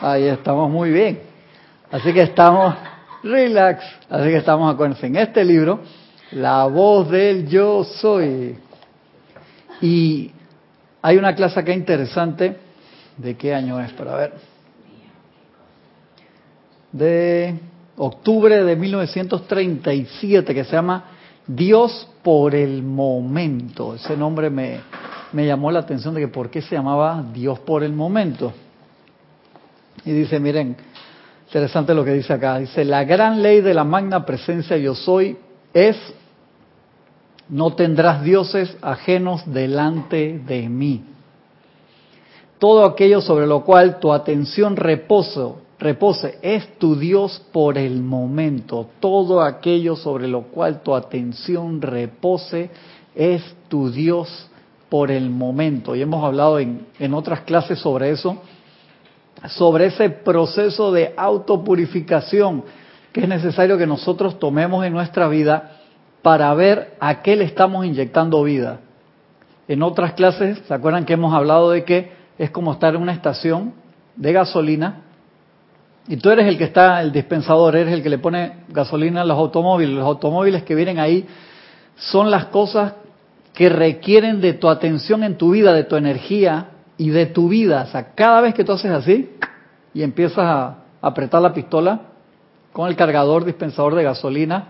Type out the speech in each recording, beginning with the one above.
Ahí estamos muy bien. Así que estamos relax. Así que estamos, acuérdense, en este libro, La voz del yo soy. Y hay una clase acá interesante. ¿De qué año es? Para ver. De octubre de 1937, que se llama Dios por el momento. Ese nombre me, me llamó la atención de que por qué se llamaba Dios por el momento. Y dice, miren, interesante lo que dice acá. Dice, la gran ley de la magna presencia yo soy es, no tendrás dioses ajenos delante de mí. Todo aquello sobre lo cual tu atención reposo, repose es tu Dios por el momento. Todo aquello sobre lo cual tu atención repose es tu Dios por el momento. Y hemos hablado en, en otras clases sobre eso sobre ese proceso de autopurificación que es necesario que nosotros tomemos en nuestra vida para ver a qué le estamos inyectando vida. En otras clases, ¿se acuerdan que hemos hablado de que es como estar en una estación de gasolina y tú eres el que está, el dispensador, eres el que le pone gasolina a los automóviles. Los automóviles que vienen ahí son las cosas que requieren de tu atención en tu vida, de tu energía, y de tu vida. O sea, cada vez que tú haces así y empiezas a apretar la pistola con el cargador dispensador de gasolina,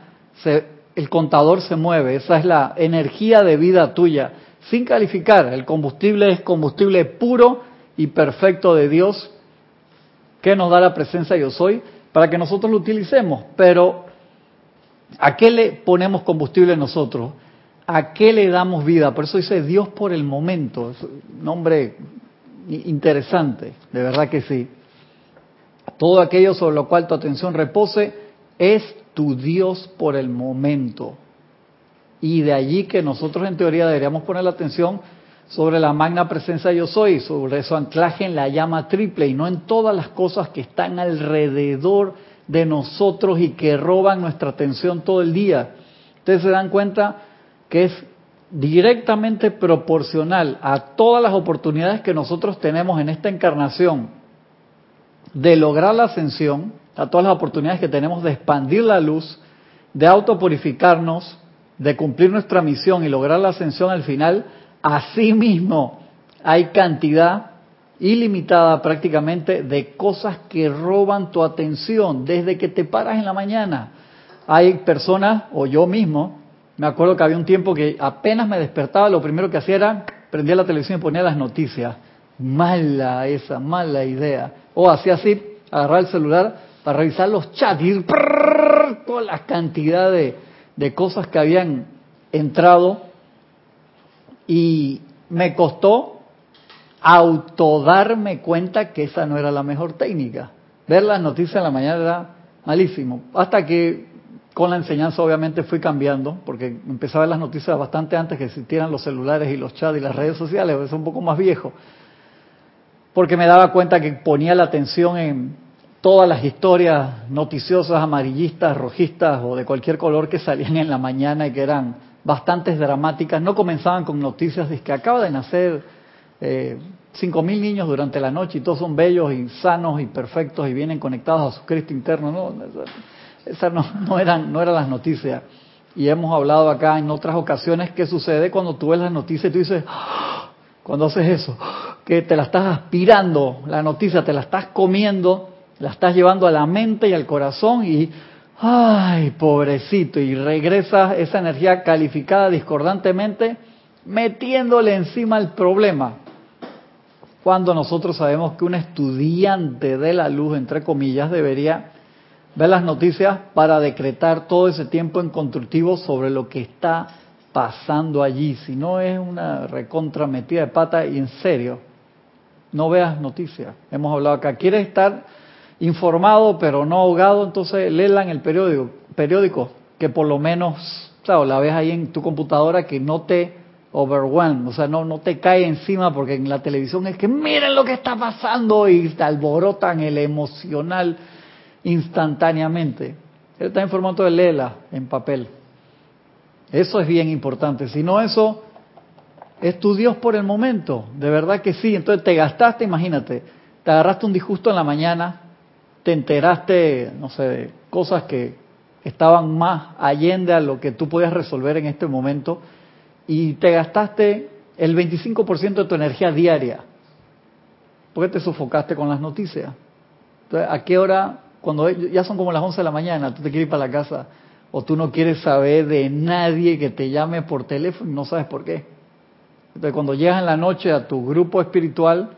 el contador se mueve. Esa es la energía de vida tuya. Sin calificar, el combustible es combustible puro y perfecto de Dios que nos da la presencia yo soy para que nosotros lo utilicemos. Pero, ¿a qué le ponemos combustible nosotros? ¿A qué le damos vida? Por eso dice Dios por el momento. Es un nombre interesante, de verdad que sí. Todo aquello sobre lo cual tu atención repose es tu Dios por el momento. Y de allí que nosotros en teoría deberíamos poner la atención sobre la magna presencia yo soy, sobre su anclaje en la llama triple y no en todas las cosas que están alrededor de nosotros y que roban nuestra atención todo el día. Ustedes se dan cuenta que es directamente proporcional a todas las oportunidades que nosotros tenemos en esta encarnación de lograr la ascensión, a todas las oportunidades que tenemos de expandir la luz, de autopurificarnos, de cumplir nuestra misión y lograr la ascensión al final, asimismo hay cantidad ilimitada prácticamente de cosas que roban tu atención desde que te paras en la mañana. Hay personas, o yo mismo, me acuerdo que había un tiempo que apenas me despertaba, lo primero que hacía era prendía la televisión y ponía las noticias. Mala esa, mala idea. O hacía así, agarrar el celular para revisar los chats y toda la cantidad de, de cosas que habían entrado. Y me costó autodarme cuenta que esa no era la mejor técnica. Ver las noticias en la mañana era malísimo. Hasta que con la enseñanza obviamente fui cambiando, porque empezaba a ver las noticias bastante antes que existieran los celulares y los chats y las redes sociales, es un poco más viejo, porque me daba cuenta que ponía la atención en todas las historias noticiosas, amarillistas, rojistas o de cualquier color que salían en la mañana y que eran bastantes dramáticas, no comenzaban con noticias de que acaba de nacer eh, cinco mil niños durante la noche y todos son bellos y sanos y perfectos y vienen conectados a su Cristo interno, no esas no, no, eran, no eran las noticias. Y hemos hablado acá en otras ocasiones qué sucede cuando tú ves las noticias y tú dices, ¡Ah! cuando haces eso, que te la estás aspirando, la noticia, te la estás comiendo, la estás llevando a la mente y al corazón y, ay, pobrecito, y regresas esa energía calificada discordantemente metiéndole encima el problema. Cuando nosotros sabemos que un estudiante de la luz, entre comillas, debería ver las noticias para decretar todo ese tiempo en constructivo sobre lo que está pasando allí. Si no es una recontra metida de pata y en serio, no veas noticias. Hemos hablado acá. ¿Quieres estar informado pero no ahogado? Entonces léela en el periódico, periódico que por lo menos, claro, la ves ahí en tu computadora que no te overwhelm, o sea, no, no te cae encima porque en la televisión es que miren lo que está pasando y te alborotan el emocional instantáneamente. Él está en formato de lela, en papel. Eso es bien importante. Si no, eso es tu Dios por el momento, de verdad que sí. Entonces te gastaste, imagínate, te agarraste un disgusto en la mañana, te enteraste, no sé, de cosas que estaban más allende a lo que tú podías resolver en este momento y te gastaste el 25% de tu energía diaria. ¿Por qué te sofocaste con las noticias? Entonces, ¿a qué hora, cuando ya son como las 11 de la mañana, tú te quieres ir para la casa o tú no quieres saber de nadie que te llame por teléfono y no sabes por qué? Entonces, cuando llegas en la noche a tu grupo espiritual,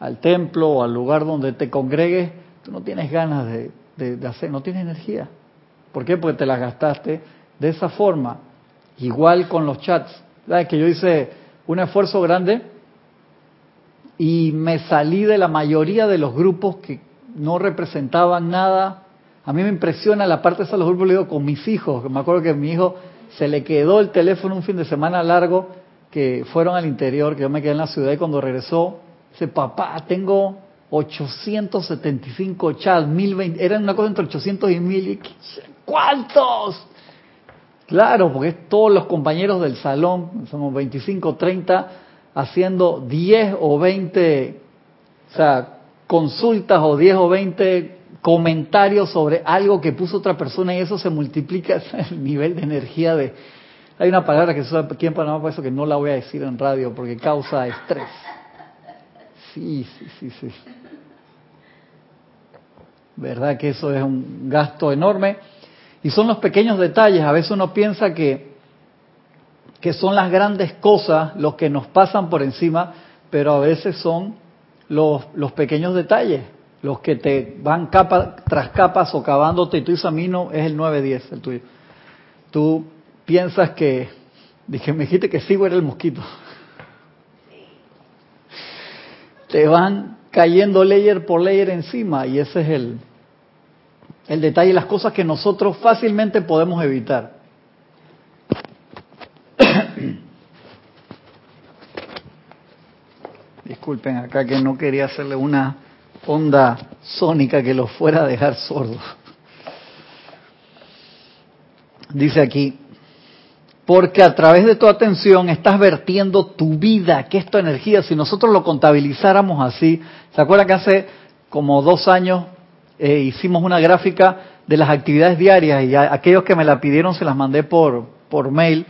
al templo o al lugar donde te congregues, tú no tienes ganas de, de hacer, no tienes energía. ¿Por qué? Porque te las gastaste de esa forma. Igual con los chats. ¿Sabes? Que yo hice un esfuerzo grande y me salí de la mayoría de los grupos que no representaban nada. A mí me impresiona la parte de los digo, con mis hijos. Me acuerdo que a mi hijo se le quedó el teléfono un fin de semana largo, que fueron al interior, que yo me quedé en la ciudad y cuando regresó, dice, papá, tengo 875 chats, 1020, eran una cosa entre 800 y 1000. ¿Cuántos? Claro, porque es todos los compañeros del salón, somos 25, 30, haciendo 10 o 20, o sea, consultas o 10 o 20 comentarios sobre algo que puso otra persona y eso se multiplica el nivel de energía de... Hay una palabra que se usa aquí en Panamá por eso que no la voy a decir en radio porque causa estrés. Sí, sí, sí, sí. ¿Verdad que eso es un gasto enorme? Y son los pequeños detalles. A veces uno piensa que, que son las grandes cosas los que nos pasan por encima, pero a veces son los, los pequeños detalles los que te van capa tras capa socavándote y tú dices a mí no es el 9-10 el tuyo. Tú piensas que, dije, me dijiste que sí, era el mosquito. Te van cayendo layer por layer encima y ese es el, el detalle, las cosas que nosotros fácilmente podemos evitar. Disculpen acá que no quería hacerle una onda sónica que lo fuera a dejar sordo. Dice aquí, porque a través de tu atención estás vertiendo tu vida, que es tu energía. Si nosotros lo contabilizáramos así, ¿se acuerdan que hace como dos años eh, hicimos una gráfica de las actividades diarias y a aquellos que me la pidieron se las mandé por, por mail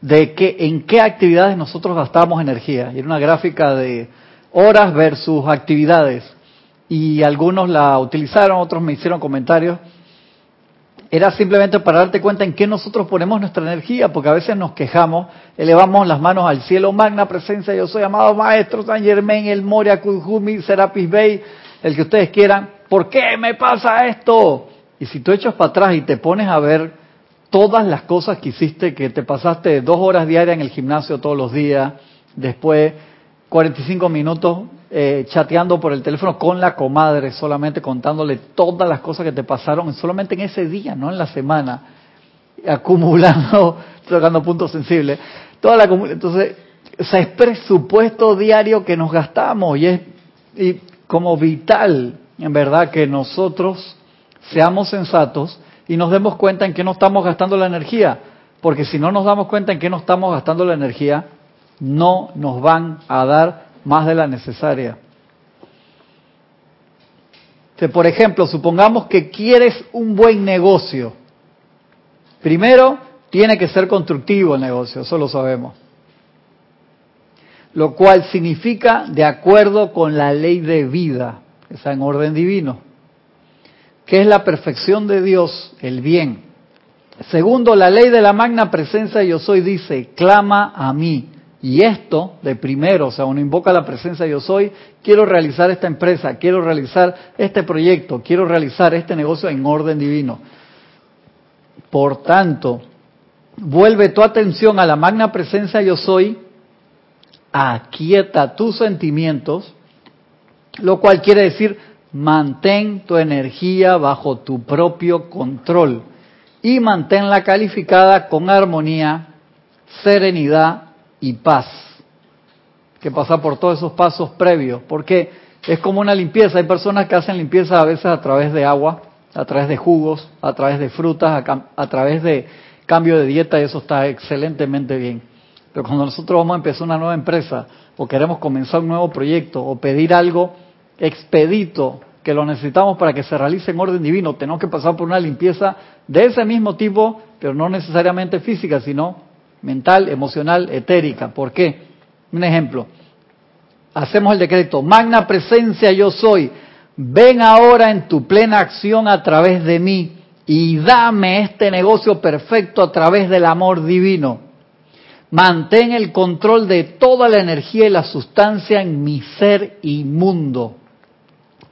de que en qué actividades nosotros gastábamos energía. Y era una gráfica de horas versus actividades. Y algunos la utilizaron, otros me hicieron comentarios. Era simplemente para darte cuenta en qué nosotros ponemos nuestra energía, porque a veces nos quejamos, elevamos las manos al cielo, magna presencia, yo soy amado maestro, San Germain, el Moria, Kujumi, Serapis Bey, el que ustedes quieran, ¿por qué me pasa esto? Y si tú echas para atrás y te pones a ver todas las cosas que hiciste, que te pasaste dos horas diarias en el gimnasio todos los días, después 45 minutos eh, chateando por el teléfono con la comadre, solamente contándole todas las cosas que te pasaron, solamente en ese día, no en la semana, acumulando, tocando puntos sensibles. Toda la, entonces, ese es presupuesto diario que nos gastamos y es y como vital, en verdad, que nosotros seamos sensatos y nos demos cuenta en qué no estamos gastando la energía. Porque si no nos damos cuenta en qué no estamos gastando la energía, no nos van a dar más de la necesaria. por ejemplo, supongamos que quieres un buen negocio. Primero, tiene que ser constructivo el negocio, eso lo sabemos lo cual significa de acuerdo con la ley de vida, está en orden divino, que es la perfección de Dios, el bien. Segundo, la ley de la magna presencia yo soy dice, clama a mí. Y esto, de primero, o sea, uno invoca la presencia yo soy, quiero realizar esta empresa, quiero realizar este proyecto, quiero realizar este negocio en orden divino. Por tanto, vuelve tu atención a la magna presencia yo soy aquieta tus sentimientos, lo cual quiere decir mantén tu energía bajo tu propio control y manténla calificada con armonía, serenidad y paz. Que pasa por todos esos pasos previos, porque es como una limpieza. Hay personas que hacen limpieza a veces a través de agua, a través de jugos, a través de frutas, a, a través de cambio de dieta, y eso está excelentemente bien Pero cuando nosotros vamos a empezar una nueva empresa o queremos comenzar un nuevo proyecto o pedir algo expedito que lo necesitamos para que se realice en orden divino, tenemos que pasar por una limpieza de ese mismo tipo, pero no necesariamente física, sino mental, emocional, etérica. ¿Por qué? Un ejemplo. Hacemos el decreto, magna presencia yo soy, ven ahora en tu plena acción a través de mí y dame este negocio perfecto a través del amor divino. Mantén el control de toda la energía y la sustancia en mi ser inmundo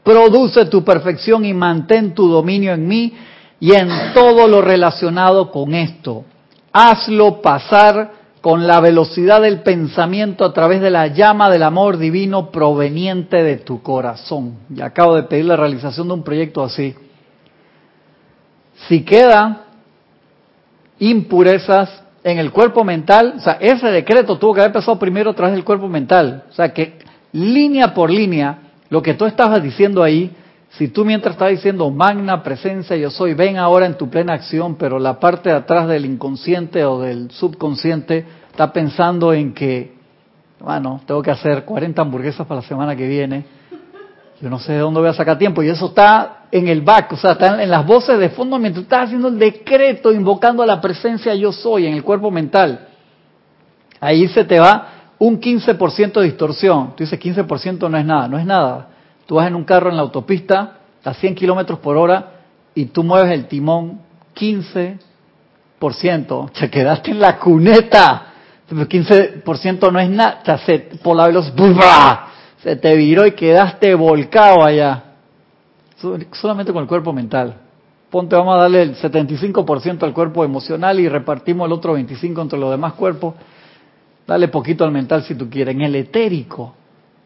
Produce tu perfección y mantén tu dominio en mí y en todo lo relacionado con esto. Hazlo pasar con la velocidad del pensamiento a través de la llama del amor divino proveniente de tu corazón. Y acabo de pedir la realización de un proyecto así. Si quedan impurezas en el cuerpo mental, o sea, ese decreto tuvo que haber pasado primero a través del cuerpo mental. O sea, que línea por línea lo que tú estabas diciendo ahí, si tú mientras estabas diciendo magna presencia yo soy, ven ahora en tu plena acción, pero la parte de atrás del inconsciente o del subconsciente está pensando en que, bueno, tengo que hacer 40 hamburguesas para la semana que viene, yo no sé de dónde voy a sacar tiempo, y eso está en el back, o sea, está en las voces de fondo mientras estás haciendo el decreto, invocando a la presencia yo soy en el cuerpo mental. Ahí se te va un 15% de distorsión. Tú dices 15% no es nada, no es nada. Tú vas en un carro en la autopista a 100 kilómetros por hora y tú mueves el timón 15%. Te quedaste en la cuneta. 15% no es nada. por la velocidad se te viró y quedaste volcado allá. Solamente con el cuerpo mental. Ponte, vamos a darle el 75% al cuerpo emocional y repartimos el otro 25% entre los demás cuerpos Dale poquito al mental si tú quieres. En el etérico,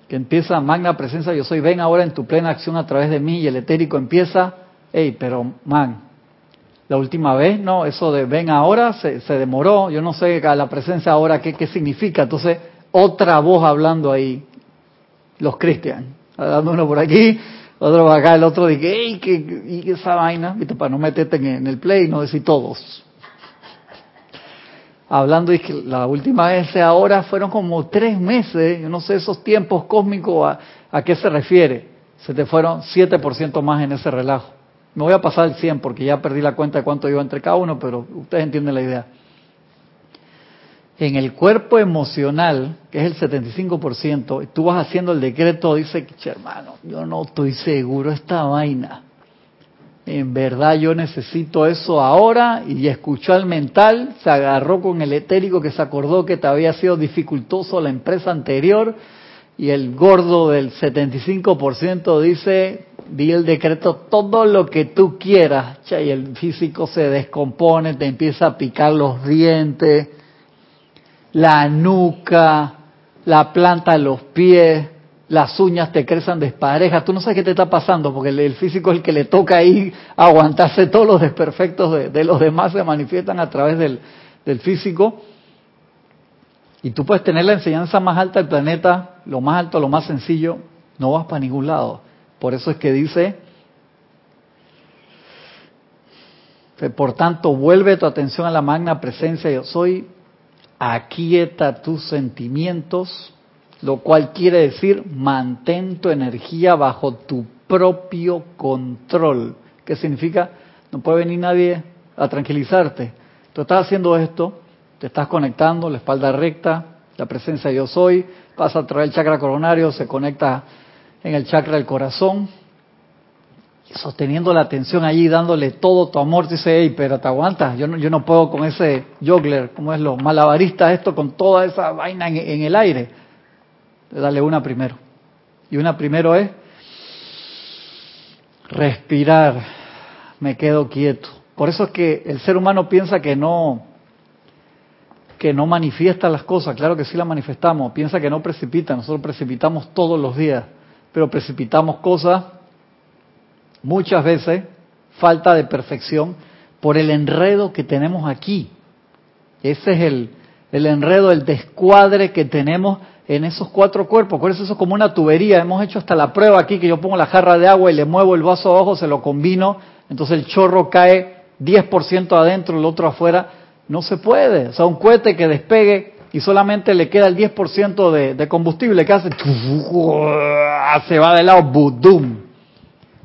que empieza magna presencia, yo soy, ven ahora en tu plena acción a través de mí y el etérico empieza, hey, pero man, la última vez, no, eso de ven ahora se, demoró, yo no sé a la presencia ahora qué, qué significa. Entonces, otra voz hablando ahí, los cristianos, hablando uno por aquí, otro por acá, el otro dice, hey, ¿qué, y esa vaina, ¿viste? para no meterte en, en el play y no decir todos hablando y que la última vez ahora fueron como tres meses, yo no sé esos tiempos cósmicos a, qué se refiere. Se te fueron 7% más en ese relajo. Me voy a pasar el 100 porque ya perdí la cuenta de cuánto iba entre cada uno, pero ustedes entienden la idea. En el cuerpo emocional, que es el 75%, tú vas haciendo el decreto, dice, hermano, yo no estoy seguro esta vaina en verdad yo necesito eso ahora y escuchó al mental, se agarró con el etérico que se acordó que te había sido dificultoso la empresa anterior y el gordo del 75% dice, di el decreto todo lo que tú quieras, y el físico se descompone, te empieza a picar los dientes, la nuca, la planta de los pies, las uñas te crecen desparejas, tú no sabes qué te está pasando, porque el, físico es el que le toca ahí aguantarse todos los desperfectos de, los demás, se manifiestan a través del, físico. Y tú puedes tener la enseñanza más alta del planeta, lo más alto, lo más sencillo, no vas para ningún lado. Por eso es que dice, por tanto, vuelve tu atención a la magna presencia yo soy, aquieta tus sentimientos, lo cual quiere decir mantén tu energía bajo tu propio control. ¿Qué significa? No puede venir nadie a tranquilizarte. Tú estás haciendo esto, te estás conectando, la espalda recta, la presencia de yo soy, pasa a través del chakra coronario, se conecta en el chakra del corazón, y sosteniendo la atención allí, dándole todo tu amor, dice, hey, pero te aguantas, yo no, yo no puedo con ese juggler, como es lo malabarista esto, con toda esa vaina en el aire Dale una primero. Y una primero es respirar, me quedo quieto. Por eso es que el ser humano piensa que no que no manifiesta las cosas, claro que sí las manifestamos, piensa que no precipita, nosotros precipitamos todos los días, pero precipitamos cosas muchas veces falta de perfección por el enredo que tenemos aquí. Ese es el, el enredo, el descuadre que tenemos en esos cuatro cuerpos. Por eso eso es como una tubería. Hemos hecho hasta la prueba aquí que yo pongo la jarra de agua y le muevo el vaso abajo, se lo combino, entonces el chorro cae 10% adentro, el otro afuera. No se puede. O sea, un cohete que despegue y solamente le queda el 10% de, de combustible, ¿qué hace? Se va de lado, budum.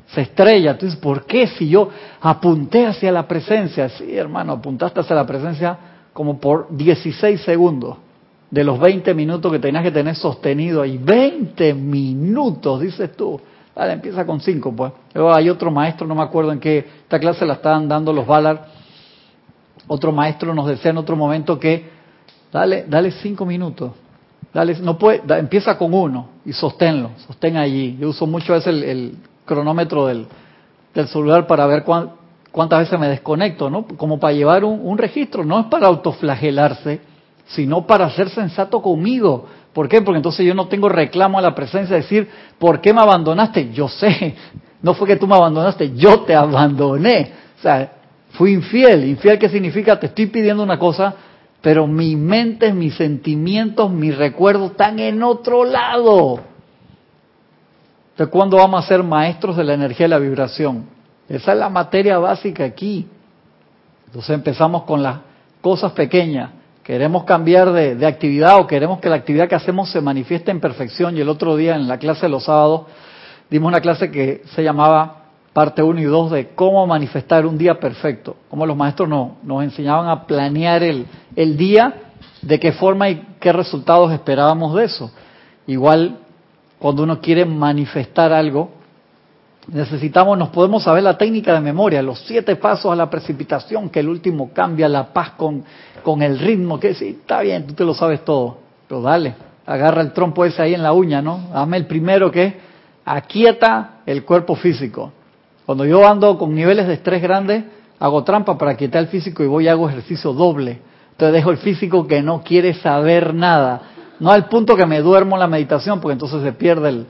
Se estrella. Entonces, ¿por qué si yo apunté hacia la presencia? Sí, hermano, apuntaste hacia la presencia como por 16 segundos de los 20 minutos que tenías que tener sostenido ahí. 20 minutos, dices tú. Dale, empieza con 5, pues. Luego hay otro maestro, no me acuerdo en qué, esta clase la estaban dando los Ballard. Otro maestro nos decía en otro momento que dale, dale 5 minutos. Dale, no puede, empieza con uno y sosténlo, sostén allí. Yo uso mucho el, el cronómetro del, del celular para ver cuántas veces me desconecto, ¿no? Como para llevar un, un registro, no es para autoflagelarse, sino para ser sensato conmigo. ¿Por qué? Porque entonces yo no tengo reclamo a la presencia de decir, ¿por qué me abandonaste? Yo sé, no fue que tú me abandonaste, yo te abandoné. O sea, fui infiel. ¿Infiel qué significa? Te estoy pidiendo una cosa, pero mi mente, mis sentimientos, mis recuerdos están en otro lado. Entonces, ¿cuándo vamos a ser maestros de la energía y la vibración? Esa es la materia básica aquí. Entonces empezamos con las cosas pequeñas queremos cambiar de, actividad o queremos que la actividad que hacemos se manifieste en perfección. Y el otro día en la clase de los sábados dimos una clase que se llamaba parte 1 y 2 de cómo manifestar un día perfecto, cómo los maestros nos enseñaban a planear el día, de qué forma y qué resultados esperábamos de eso. Igual, cuando uno quiere manifestar algo, necesitamos, nos podemos saber la técnica de memoria, los siete pasos a la precipitación, que el último cambia la paz con, con el ritmo, que sí, está bien, tú te lo sabes todo, pero dale, agarra el trompo ese ahí en la uña, ¿no? Dame el primero que aquieta el cuerpo físico. Cuando yo ando con niveles de estrés grandes, hago trampa para quietar el físico y voy y hago ejercicio doble. Entonces dejo el físico que no quiere saber nada. No al punto que me duermo en la meditación, porque entonces se pierde el,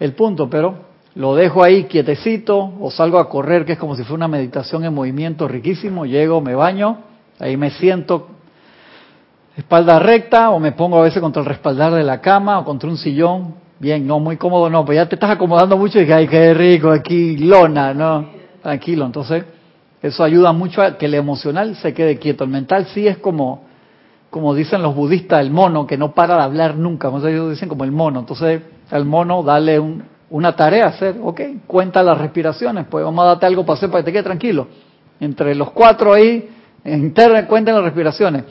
el punto, pero lo dejo ahí quietecito o salgo a correr, que es como si fuera una meditación en movimiento riquísimo, llego, me baño, ahí me siento espalda recta o me pongo a veces contra el respaldar de la cama o contra un sillón, bien, no, muy cómodo no, pues ya te estás acomodando mucho y que ay, qué rico aquí, lona, ¿no? Tranquilo, entonces eso ayuda mucho a que el emocional se quede quieto, el mental sí es como como dicen los budistas, el mono, que no para de hablar nunca, como ellos dicen como el mono, entonces al mono dale un, una tarea hacer, ok, cuenta las respiraciones, pues vamos a darte algo para hacer para que te quede tranquilo. Entre los cuatro ahí, interna, cuenten las respiraciones.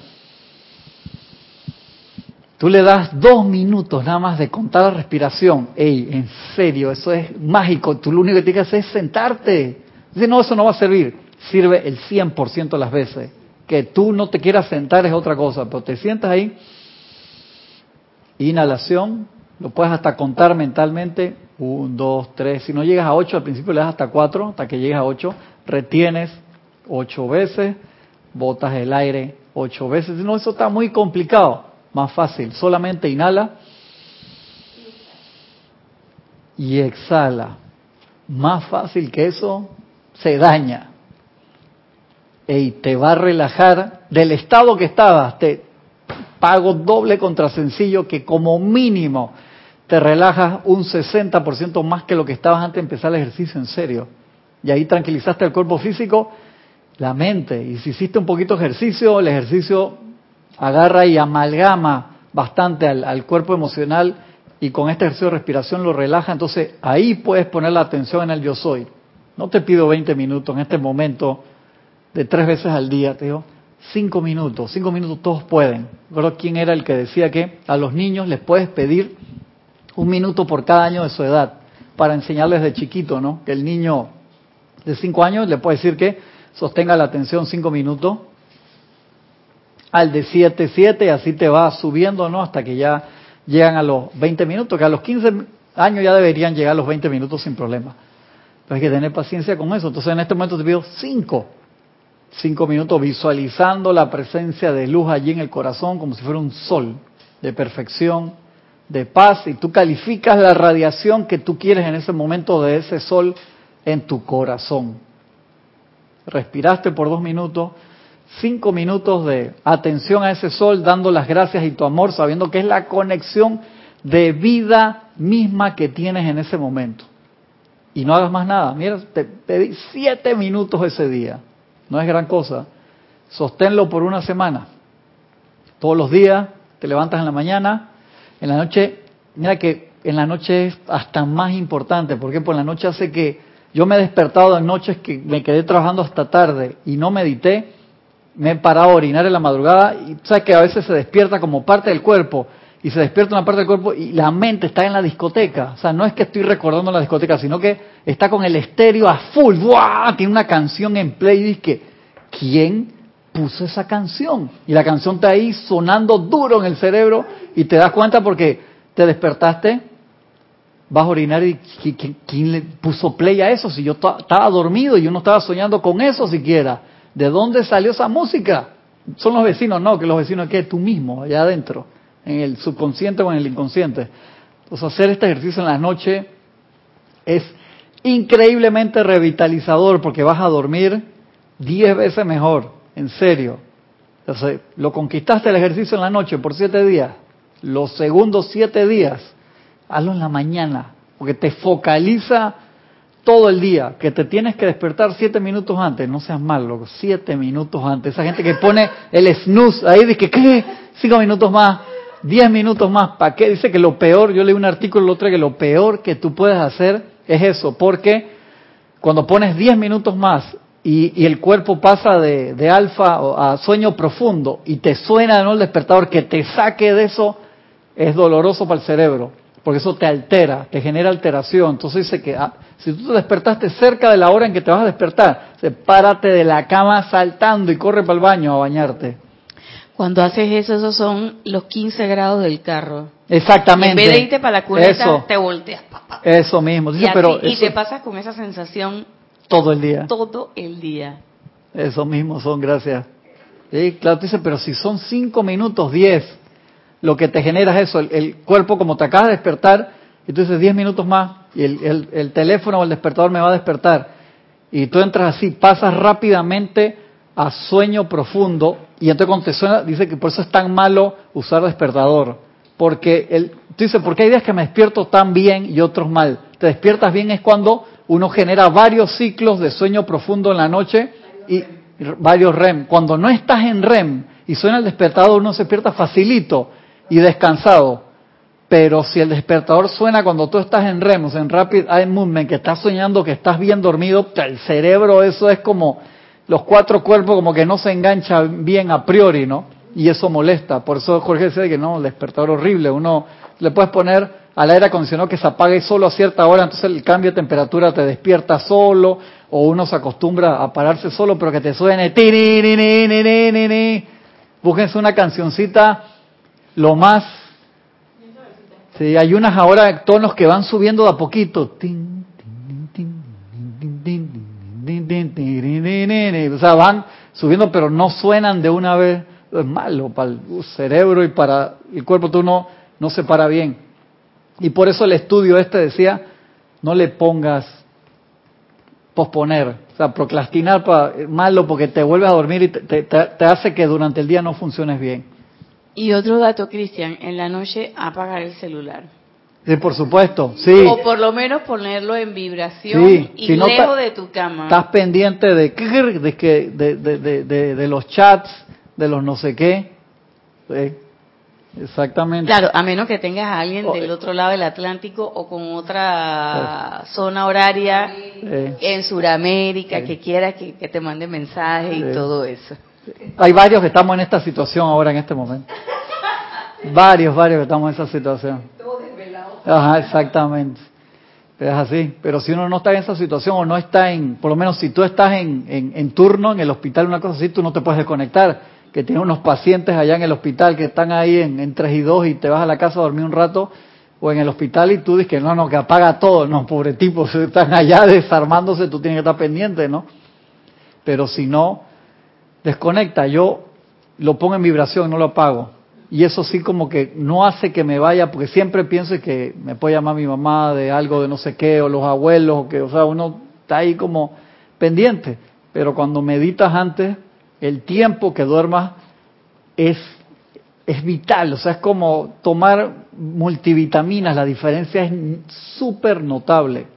Tú le das dos minutos nada más de contar la respiración. Ey, en serio, eso es mágico. Tú lo único que tienes que hacer es sentarte. Dice, no, eso no va a servir. Sirve el 100% de las veces. Que tú no te quieras sentar es otra cosa, pero te sientas ahí. Inhalación, lo puedes hasta contar mentalmente. Un, dos, tres. Si no llegas a ocho, al principio le das hasta cuatro, hasta que llegas a ocho. Retienes ocho veces, botas el aire ocho veces. No, eso está muy complicado. Más fácil. Solamente inhala y exhala. Más fácil que eso, se daña. Y te va a relajar del estado que estabas. Te pago doble contra sencillo que como mínimo te relajas un 60% más que lo que estabas antes de empezar el ejercicio en serio. Y ahí tranquilizaste el cuerpo físico, la mente. Y si hiciste un poquito de ejercicio, el ejercicio agarra y amalgama bastante al, cuerpo emocional y con este ejercicio de respiración lo relaja. Entonces ahí puedes poner la atención en el yo soy. No te pido 20 minutos en este momento de tres veces al día, te digo, cinco minutos, cinco minutos todos pueden. ¿Recuerdo quién era el que decía que a los niños les puedes pedir un minuto por cada año de su edad, para enseñarles de chiquito, ¿no? Que el niño de cinco años le puede decir que sostenga la atención cinco minutos, al de siete, siete, y así te va subiendo, ¿no? Hasta que ya llegan a los 20 minutos, que a los 15 años ya deberían llegar a los 20 minutos sin problema. Pero hay que tener paciencia con eso. Entonces en este momento te pido cinco, cinco minutos visualizando la presencia de luz allí en el corazón como si fuera un sol de perfección, de paz y tú calificas la radiación que tú quieres en ese momento de ese sol en tu corazón. Respiraste por dos minutos, cinco minutos de atención a ese sol, dando las gracias y tu amor, sabiendo que es la conexión de vida misma que tienes en ese momento. Y no hagas más nada. Mira, te pedí siete minutos ese día. No es gran cosa. Sosténlo por una semana. Todos los días, te levantas en la mañana, en la noche, mira que en la noche es hasta más importante, porque por la noche hace que yo me he despertado en noches que me quedé trabajando hasta tarde y no medité, me he parado a orinar en la madrugada y sabes que a veces se despierta como parte del cuerpo y se despierta una parte del cuerpo y la mente está en la discoteca. O sea, no es que estoy recordando la discoteca, sino que está con el estéreo a full. ¡Buah! Tiene una canción en play y dice que, ¿quién puso esa canción? Y la canción está ahí sonando duro en el cerebro y te das cuenta porque te despertaste, vas a orinar y ¿quién le puso play a eso? Si yo estaba dormido y yo no estaba soñando con eso siquiera. ¿De dónde salió esa música? Son los vecinos, no, que los vecinos que tú mismo, allá adentro en el subconsciente o en el inconsciente. Entonces hacer este ejercicio en la noche es increíblemente revitalizador porque vas a dormir diez veces mejor, en serio. Entonces, lo conquistaste el ejercicio en la noche por siete días, los segundos siete días, hazlo en la mañana, porque te focaliza todo el día, que te tienes que despertar siete minutos antes, no seas malo, siete minutos antes. Esa gente que pone el snooze ahí, dice ¿qué? Cinco minutos más. 10 minutos más, ¿para qué? Dice que lo peor, yo leí un artículo el otro que lo peor que tú puedes hacer es eso, porque cuando pones 10 minutos más y, el cuerpo pasa de, de, alfa a sueño profundo y te suena nuevo el despertador, que te saque de eso, es doloroso para el cerebro, porque eso te altera, te genera alteración. Entonces dice que ah, si tú te despertaste cerca de la hora en que te vas a despertar, párate de la cama saltando y corre para el baño a bañarte. Cuando haces eso, esos son los 15 grados del carro. Exactamente. en vez de irte para la cuneta, te volteas. Eso mismo. y, pero y te pasas con esa sensación todo el día. Todo el día. Eso mismo son, gracias. Sí, claro, tú dices, pero si son 5 minutos, 10, lo que te genera es eso, el, cuerpo como te acaba de despertar, dices 10 minutos más, y el, el teléfono o el despertador me va a despertar. Y tú entras así, pasas rápidamente a sueño profundo y entonces cuando te suena, dice que por eso es tan malo usar despertador. Porque el, tú dices, ¿por qué hay días que me despierto tan bien y otros mal? Te despiertas bien es cuando uno genera varios ciclos de sueño profundo en la noche y varios REM. Cuando no estás en REM y suena el despertador, uno se despierta facilito y descansado. Pero si el despertador suena cuando tú estás en REM, o sea, en Rapid Eye Movement, que estás soñando que estás bien dormido, el cerebro eso es como los cuatro cuerpos como que no se enganchan bien a priori, ¿no? Y eso molesta. Por eso Jorge dice que no, el despertador horrible. Uno le puedes poner al aire acondicionado que se apague solo a cierta hora, entonces el cambio de temperatura te despierta solo, o uno se acostumbra a pararse solo, pero que te suene. Búsquense una cancioncita lo más. Sí, hay unas ahora tonos que van subiendo de a poquito. O sea, van subiendo, pero no suenan de una vez. Es malo para el cerebro y para el cuerpo, tú no, no se para bien. Y por eso el estudio este decía, no le pongas posponer, o sea, procrastinar para, malo porque te vuelves a dormir y te, te hace que durante el día no funciones bien. Y otro dato, Cristian, en la noche apagar el celular. Sí, por supuesto, sí. O por lo menos ponerlo en vibración y lejos de tu cama. Estás pendiente de, de, de, de, de, los chats, de los no sé qué. exactamente. Claro, a menos que tengas a alguien del otro lado del Atlántico o con otra zona horaria en Sudamérica que quiera que, te mande mensajes y todo eso. Hay varios que estamos en esta situación ahora en este momento. varios, varios que estamos en esa situación. Ajá, exactamente. Es así. Pero si uno no está en esa situación o no está en, por lo menos si tú estás en, en, turno en el hospital, una cosa así, tú no te puedes desconectar. Que tienes unos pacientes allá en el hospital que están ahí en, en 3 y 2 y te vas a la casa a dormir un rato o en el hospital y tú dices que no, no, que apaga todo. No, pobre tipo, están allá desarmándose, tú tienes que estar pendiente, ¿no? Pero si no, desconecta. Yo lo pongo en vibración, no lo apago y eso sí como que no hace que me vaya, porque siempre pienso que me puede llamar mi mamá de algo de no sé qué, o los abuelos, o que, o sea, uno está ahí como pendiente, pero cuando meditas antes, el tiempo que duermas es, es vital, o sea, es como tomar multivitaminas, la diferencia es súper notable.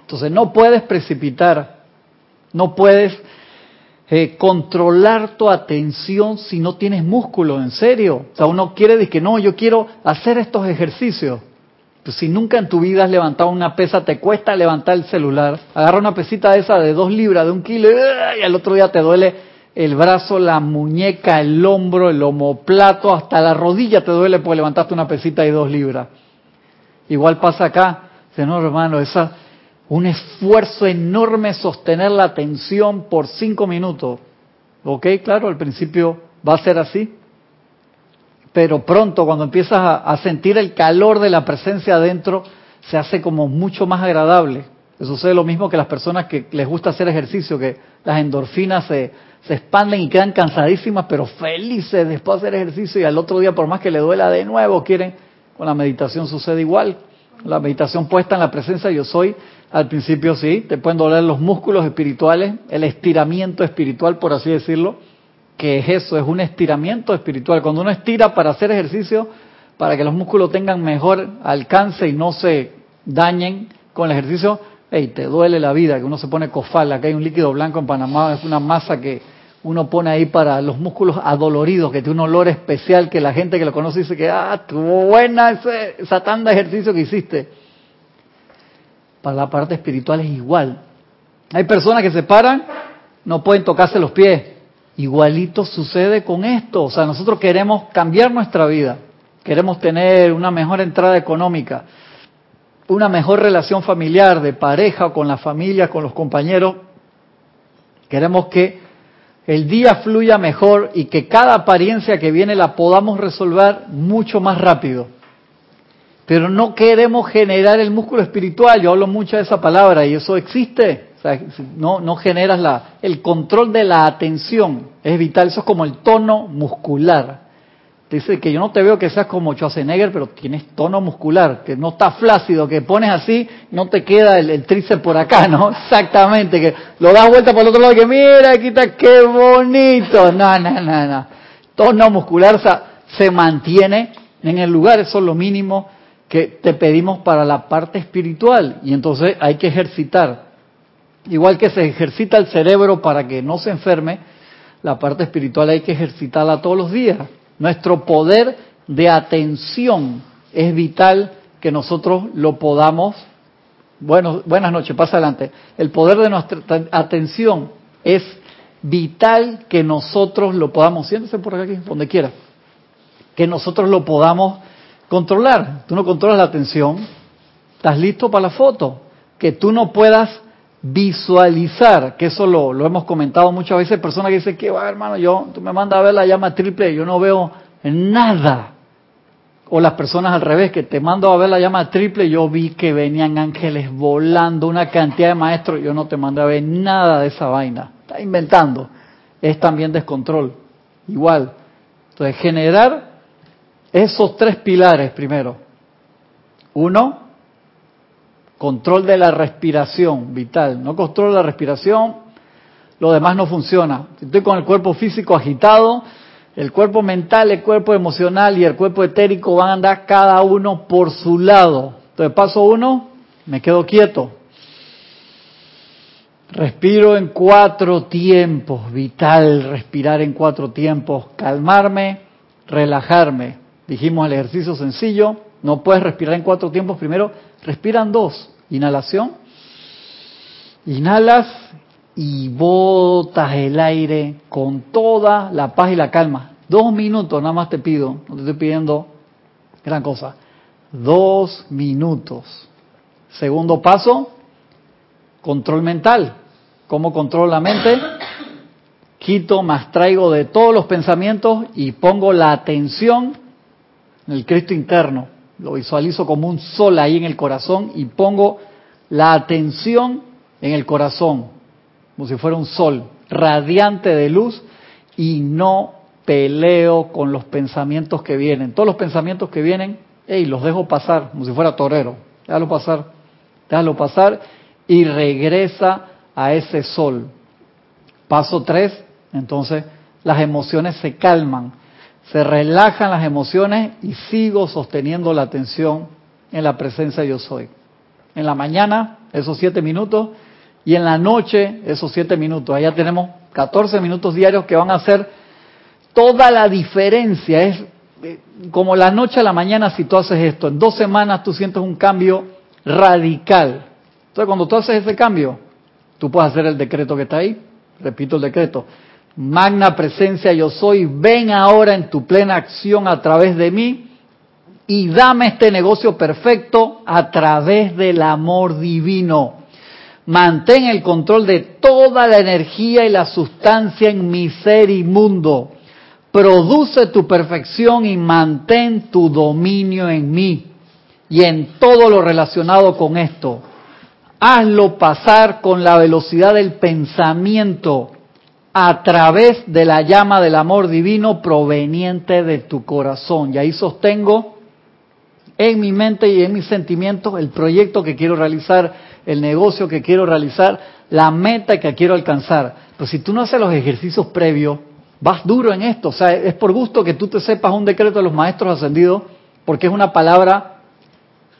Entonces no puedes precipitar, no puedes Eh, controlar tu atención si no tienes músculo, en serio. O sea, uno quiere decir que no, yo quiero hacer estos ejercicios. Pues si nunca en tu vida has levantado una pesa, te cuesta levantar el celular. Agarra una pesita esa de dos libras, de un kilo, y al otro día te duele el brazo, la muñeca, el hombro, el homoplato, hasta la rodilla te duele porque levantaste una pesita de dos libras. Igual pasa acá. No, hermano, esa un esfuerzo enorme sostener la atención por cinco minutos. ¿Ok? Claro, al principio va a ser así. Pero pronto, cuando empiezas a, sentir el calor de la presencia adentro, se hace como mucho más agradable. Sucede lo mismo que las personas que les gusta hacer ejercicio, que las endorfinas se, se expanden y quedan cansadísimas, pero felices después de hacer ejercicio y al otro día, por más que le duela de nuevo, quieren. Con la meditación sucede igual. La meditación puesta en la presencia yo soy al principio sí, te pueden doler los músculos espirituales, el estiramiento espiritual, por así decirlo, que es eso, es un estiramiento espiritual. Cuando uno estira para hacer ejercicio, para que los músculos tengan mejor alcance y no se dañen con el ejercicio, hey, te duele la vida, que uno se pone cofal, acá hay un líquido blanco en Panamá, es una masa que uno pone ahí para los músculos adoloridos, que tiene un olor especial que la gente que lo conoce dice que, ah, estuvo buena ese, esa tanda de ejercicio que hiciste para la parte espiritual es igual. Hay personas que se paran, no pueden tocarse los pies. Igualito sucede con esto. O sea, nosotros queremos cambiar nuestra vida. Queremos tener una mejor entrada económica, una mejor relación familiar, de pareja, con la familia, con los compañeros. Queremos que el día fluya mejor y que cada apariencia que viene la podamos resolver mucho más rápido pero no queremos generar el músculo espiritual. Yo hablo mucho de esa palabra y eso existe. No, no generas la, el control de la atención. Es vital. Eso es como el tono muscular. Dice que yo no te veo que seas como Schwarzenegger, pero tienes tono muscular, que no está flácido, que pones así, no te queda el, tríceps por acá, ¿no? Exactamente, que lo das vuelta por el otro lado, que mira, aquí está, qué bonito. No, no, no, no. Tono muscular se mantiene en el lugar, eso es lo mínimo que te pedimos para la parte espiritual y entonces hay que ejercitar. Igual que se ejercita el cerebro para que no se enferme, la parte espiritual hay que ejercitarla todos los días. Nuestro poder de atención es vital que nosotros lo podamos. Bueno, buenas noches, pasa adelante. El poder de nuestra atención es vital que nosotros lo podamos, siéntese por aquí, donde quiera, que nosotros lo podamos controlar. Tú no controlas la atención. Estás listo para la foto. Que tú no puedas visualizar, que eso lo, hemos comentado muchas veces, personas que dicen que va hermano, yo, tú me mandas a ver la llama triple, yo no veo nada. O las personas al revés, que te mando a ver la llama triple, yo vi que venían ángeles volando, una cantidad de maestros, yo no te mandé a ver nada de esa vaina. Está inventando. Es también descontrol. Igual. Entonces, generar esos tres pilares primero. Uno, control de la respiración vital. No control la respiración, lo demás no funciona. Si estoy con el cuerpo físico agitado, el cuerpo mental, el cuerpo emocional y el cuerpo etérico van a andar cada uno por su lado. Entonces, paso uno, me quedo quieto. Respiro en cuatro tiempos, vital respirar en cuatro tiempos, calmarme, relajarme. Dijimos el ejercicio sencillo, no puedes respirar en cuatro tiempos, primero respiran dos, inhalación, inhalas y botas el aire con toda la paz y la calma. Dos minutos nada más te pido, no te estoy pidiendo gran cosa, dos minutos. Segundo paso, control mental. ¿Cómo controlo la mente? Quito, más traigo de todos los pensamientos y pongo la atención en el Cristo interno. Lo visualizo como un sol ahí en el corazón y pongo la atención en el corazón, como si fuera un sol radiante de luz y no peleo con los pensamientos que vienen. Todos los pensamientos que vienen, hey, los dejo pasar, como si fuera torero. Déjalo pasar, déjalo pasar y regresa a ese sol. Paso tres, entonces las emociones se calman se relajan las emociones y sigo sosteniendo la atención en la presencia yo soy. En la mañana, esos siete minutos, y en la noche, esos siete minutos. Allá tenemos 14 minutos diarios que van a hacer toda la diferencia. Es eh, como la noche a la mañana si tú haces esto. En dos semanas tú sientes un cambio radical. Entonces cuando tú haces ese cambio, tú puedes hacer el decreto que está ahí. Repito el decreto. Magna presencia yo soy, ven ahora en tu plena acción a través de mí y dame este negocio perfecto a través del amor divino. Mantén el control de toda la energía y la sustancia en mi ser inmundo. Produce tu perfección y mantén tu dominio en mí y en todo lo relacionado con esto. Hazlo pasar con la velocidad del pensamiento a través de la llama del amor divino proveniente de tu corazón. Y ahí sostengo en mi mente y en mis sentimientos el proyecto que quiero realizar, el negocio que quiero realizar, la meta que quiero alcanzar. Pero si tú no haces los ejercicios previos, vas duro en esto. O sea, es por gusto que tú te sepas un decreto de los maestros ascendidos, porque es una palabra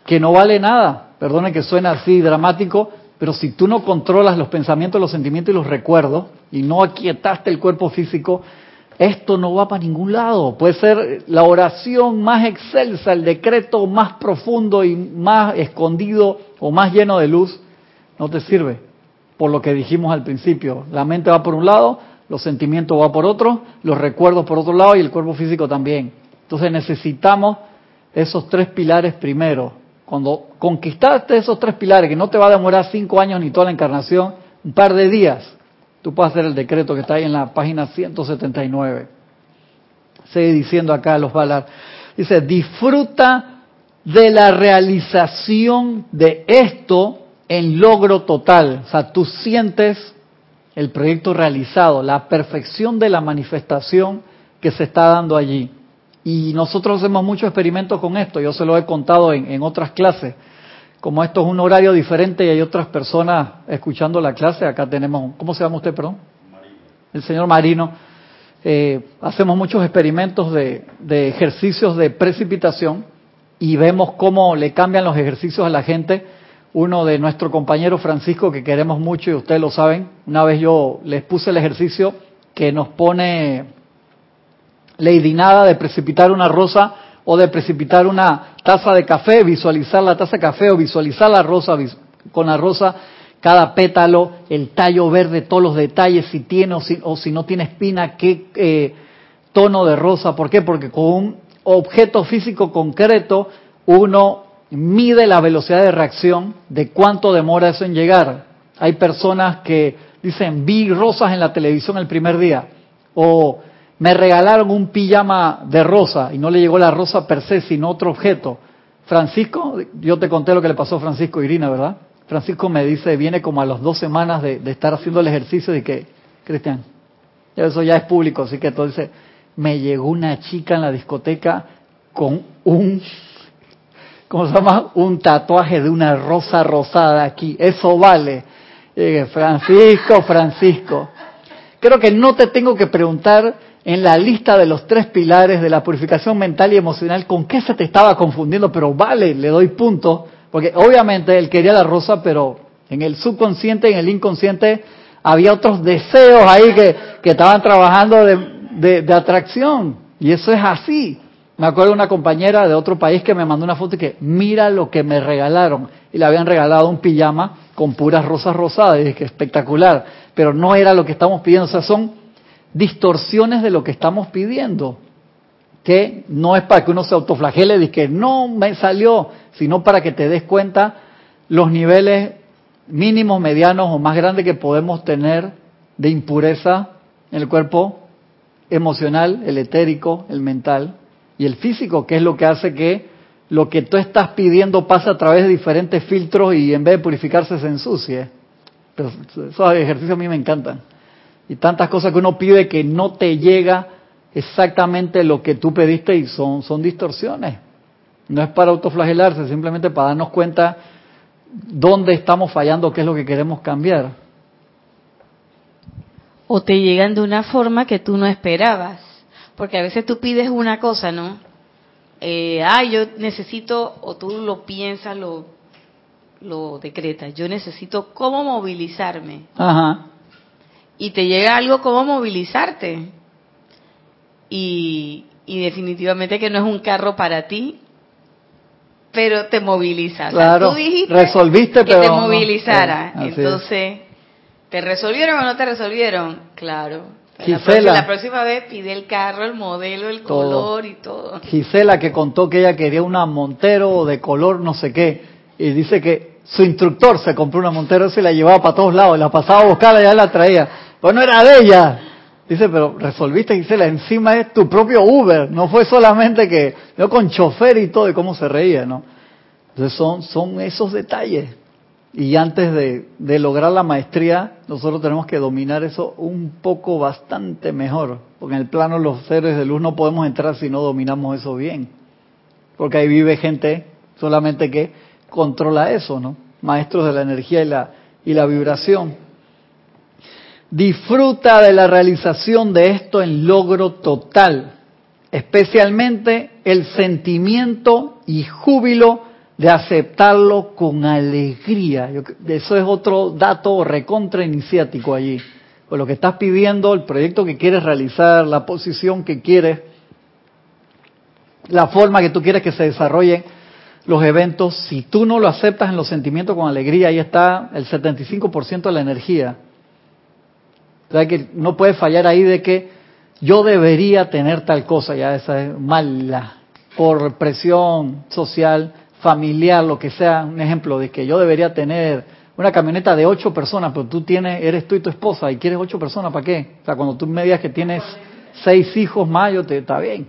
que no vale nada. Perdone que suene así dramático, pero si tú no controlas los pensamientos, los sentimientos y los recuerdos, y no aquietaste el cuerpo físico, esto no va para ningún lado. Puede ser la oración más excelsa, el decreto más profundo y más escondido o más lleno de luz, no te sirve. Por lo que dijimos al principio, la mente va por un lado, los sentimientos va por otro, los recuerdos por otro lado y el cuerpo físico también. Entonces necesitamos esos tres pilares primero. Cuando conquistaste esos tres pilares, que no te va a demorar cinco años ni toda la encarnación, un par de días, Tú puedes hacer el decreto que está ahí en la página 179. Sigue diciendo acá los Balar. Dice, disfruta de la realización de esto en logro total. O sea, tú sientes el proyecto realizado, la perfección de la manifestación que se está dando allí. Y nosotros hacemos muchos experimentos con esto, yo se lo he contado en, en otras clases como esto es un horario diferente y hay otras personas escuchando la clase, acá tenemos, ¿cómo se llama usted, perdón? El señor Marino. Eh, hacemos muchos experimentos de, ejercicios de precipitación y vemos cómo le cambian los ejercicios a la gente. Uno de nuestro compañero Francisco, que queremos mucho y ustedes lo saben, una vez yo les puse el ejercicio que nos pone Lady Nada de precipitar una rosa o de precipitar una taza de café, visualizar la taza de café o visualizar la rosa con la rosa, cada pétalo, el tallo verde, todos los detalles, si tiene o si, no tiene espina, qué eh, tono de rosa. ¿Por qué? Porque con un objeto físico concreto uno mide la velocidad de reacción de cuánto demora eso en llegar. Hay personas que dicen, vi rosas en la televisión el primer día, o me regalaron un pijama de rosa y no le llegó la rosa per se, sino otro objeto. Francisco, yo te conté lo que le pasó a Francisco Irina, ¿verdad? Francisco me dice, viene como a las dos semanas de, estar haciendo el ejercicio de que, Cristian, eso ya es público, así que entonces me llegó una chica en la discoteca con un, ¿cómo se llama? Un tatuaje de una rosa rosada aquí. Eso vale. Francisco, Francisco. Creo que no te tengo que preguntar en la lista de los tres pilares de la purificación mental y emocional, ¿con qué se te estaba confundiendo? Pero vale, le doy punto, porque obviamente él quería la rosa, pero en el subconsciente, en el inconsciente, había otros deseos ahí que, que estaban trabajando de, de, atracción. Y eso es así. Me acuerdo de una compañera de otro país que me mandó una foto y que mira lo que me regalaron. Y le habían regalado un pijama con puras rosas rosadas. Y dije, espectacular. Pero no era lo que estamos pidiendo. O sea, son distorsiones de lo que estamos pidiendo, que no es para que uno se autoflagele y que no me salió, sino para que te des cuenta los niveles mínimos, medianos o más grandes que podemos tener de impureza en el cuerpo emocional, el etérico, el mental y el físico, que es lo que hace que lo que tú estás pidiendo pase a través de diferentes filtros y en vez de purificarse se ensucie. Pero esos ejercicios a mí me encantan y tantas cosas que uno pide que no te llega exactamente lo que tú pediste y son, son distorsiones. No es para autoflagelarse, simplemente para darnos cuenta dónde estamos fallando, qué es lo que queremos cambiar. O te llegan de una forma que tú no esperabas, porque a veces tú pides una cosa, ¿no? Eh, ah, yo necesito, o tú lo piensas, lo, lo decretas, yo necesito cómo movilizarme. Ajá y te llega algo como movilizarte. Y, y definitivamente que no es un carro para ti, pero te moviliza. Claro, resolviste, que te movilizara. Entonces, ¿te resolvieron o no te resolvieron? Claro. Gisela, la, próxima, vez pide el carro, el modelo, el color y todo. Gisela que contó que ella quería una Montero de color no sé qué y dice que su instructor se compró una Montero y se la llevaba para todos lados, la pasaba a buscar y ya la traía. Pues no era de ella. Dice, pero resolviste, Gisela, encima es tu propio Uber, no fue solamente que yo con chofer y todo y cómo se reía, ¿no? Entonces son, son esos detalles. Y antes de, lograr la maestría, nosotros tenemos que dominar eso un poco bastante mejor, porque en el plano de los seres de luz no podemos entrar si no dominamos eso bien, porque ahí vive gente solamente que controla eso, ¿no? Maestros de la energía y la, y la vibración. Disfruta de la realización de esto en logro total, especialmente el sentimiento y júbilo de aceptarlo con alegría. eso es otro dato recontra iniciático allí. Pues lo que estás pidiendo, el proyecto que quieres realizar, la posición que quieres, la forma que tú quieres que se desarrollen los eventos, si tú no lo aceptas en los sentimientos con alegría, ahí está el 75% de la energía. O sea que no puede fallar ahí de que yo debería tener tal cosa, ya esa es mala, por presión social, familiar, lo que sea, un ejemplo de que yo debería tener una camioneta de ocho personas, pero tú tienes, eres tú y tu esposa y quieres ocho personas, ¿para qué? O sea, cuando tú me digas que tienes seis hijos más, yo te, está bien.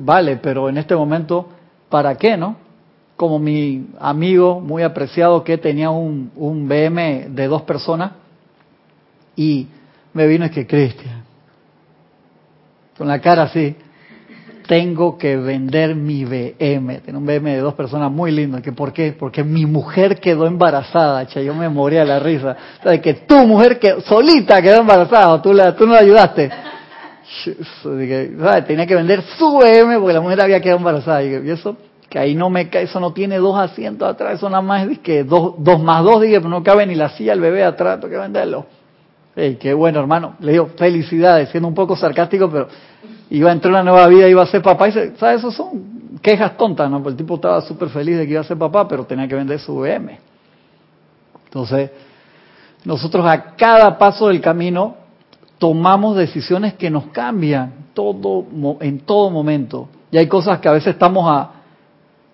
Vale, pero en este momento, ¿para qué, no? Como mi amigo muy apreciado que tenía un, un BM de dos personas y me vino es que Cristian, con la cara así, tengo que vender mi BM. Tiene un BM de dos personas muy lindo. ¿Que ¿Por qué? Porque mi mujer quedó embarazada. Che, yo me moría de la risa. O sea, que tu mujer que solita quedó embarazada, tú, la, tú no la ayudaste. Tenía que vender su BM porque la mujer había quedado embarazada. Y eso, que ahí no me cae, eso no tiene dos asientos atrás, eso nada más es que dos, dos más dos, dije, pero no cabe ni la silla el bebé atrás, tengo que venderlo. Hey, qué bueno, hermano. Le digo felicidades, siendo un poco sarcástico, pero iba a entrar una nueva vida, iba a ser papá, y ¿sabes? Eso son quejas tontas, ¿no? Porque el tipo estaba súper feliz de que iba a ser papá, pero tenía que vender su BM. Entonces, nosotros a cada paso del camino tomamos decisiones que nos cambian en todo momento. Y hay cosas que a veces estamos a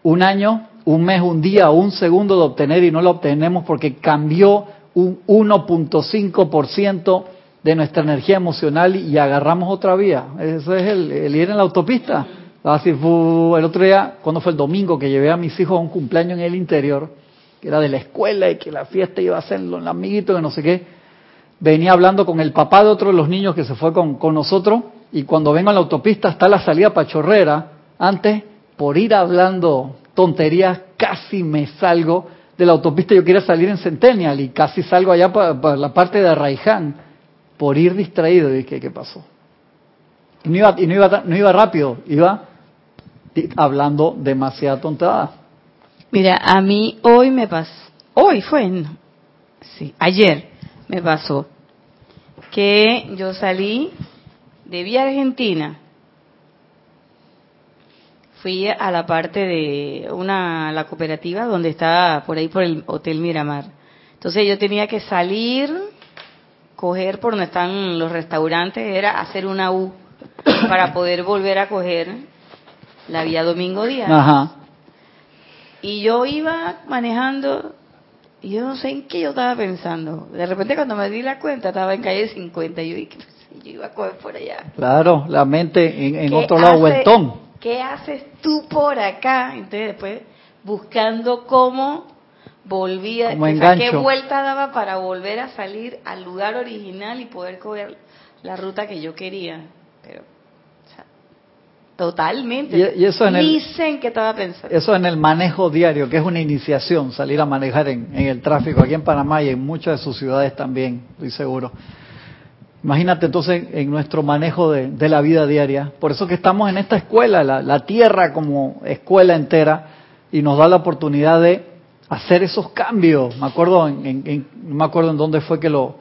un año, un mes, un día, un segundo de obtener y no lo obtenemos porque cambió un 1.5% de nuestra energía emocional y agarramos otra vía. Eso es el, ir en la autopista. El otro día, cuando fue el domingo, que llevé a mis hijos a un cumpleaños en el interior, que era de la escuela y que la fiesta iba a ser los amiguitos, que no sé qué. Venía hablando con el papá de otro de los niños que se fue con, con nosotros y cuando vengo a la autopista está la salida pachorrera. Antes, por ir hablando tonterías, casi me salgo de la autopista. Yo quería salir en Centennial y casi salgo allá para, la parte de Arraiján por ir distraído. Y dije, ¿qué pasó? Y no iba, y no iba, no iba rápido, iba hablando demasiada tontada. Mira, a mí hoy me pasó, hoy fue, sí, ayer me pasó que yo salí de Vía Argentina, fui a la parte de una la cooperativa donde está por ahí por el Hotel Miramar. Entonces yo tenía que salir coger por donde están los restaurantes era hacer una U para poder volver a coger la vía Domingo Díaz. Ajá. Y yo iba manejando y yo no sé en qué yo estaba pensando. De repente cuando me di la cuenta estaba en calle 50 y yo, yo iba a coger por allá. Claro, la mente en, otro lado, vueltón. ¿Qué haces tú por acá? Entonces después buscando cómo volvía, qué vuelta daba para volver a salir al lugar original y poder coger la ruta que yo quería. Pero, totalmente. Y, eso en Dicen que estaba pensando. Eso en el manejo diario, que es una iniciación, salir a manejar en, el tráfico aquí en Panamá y en muchas de sus ciudades también, estoy seguro. Imagínate entonces en nuestro manejo de, la vida diaria. Por eso que estamos en esta escuela, la, tierra como escuela entera, y nos da la oportunidad de hacer esos cambios. Me acuerdo en, no me acuerdo en dónde fue que lo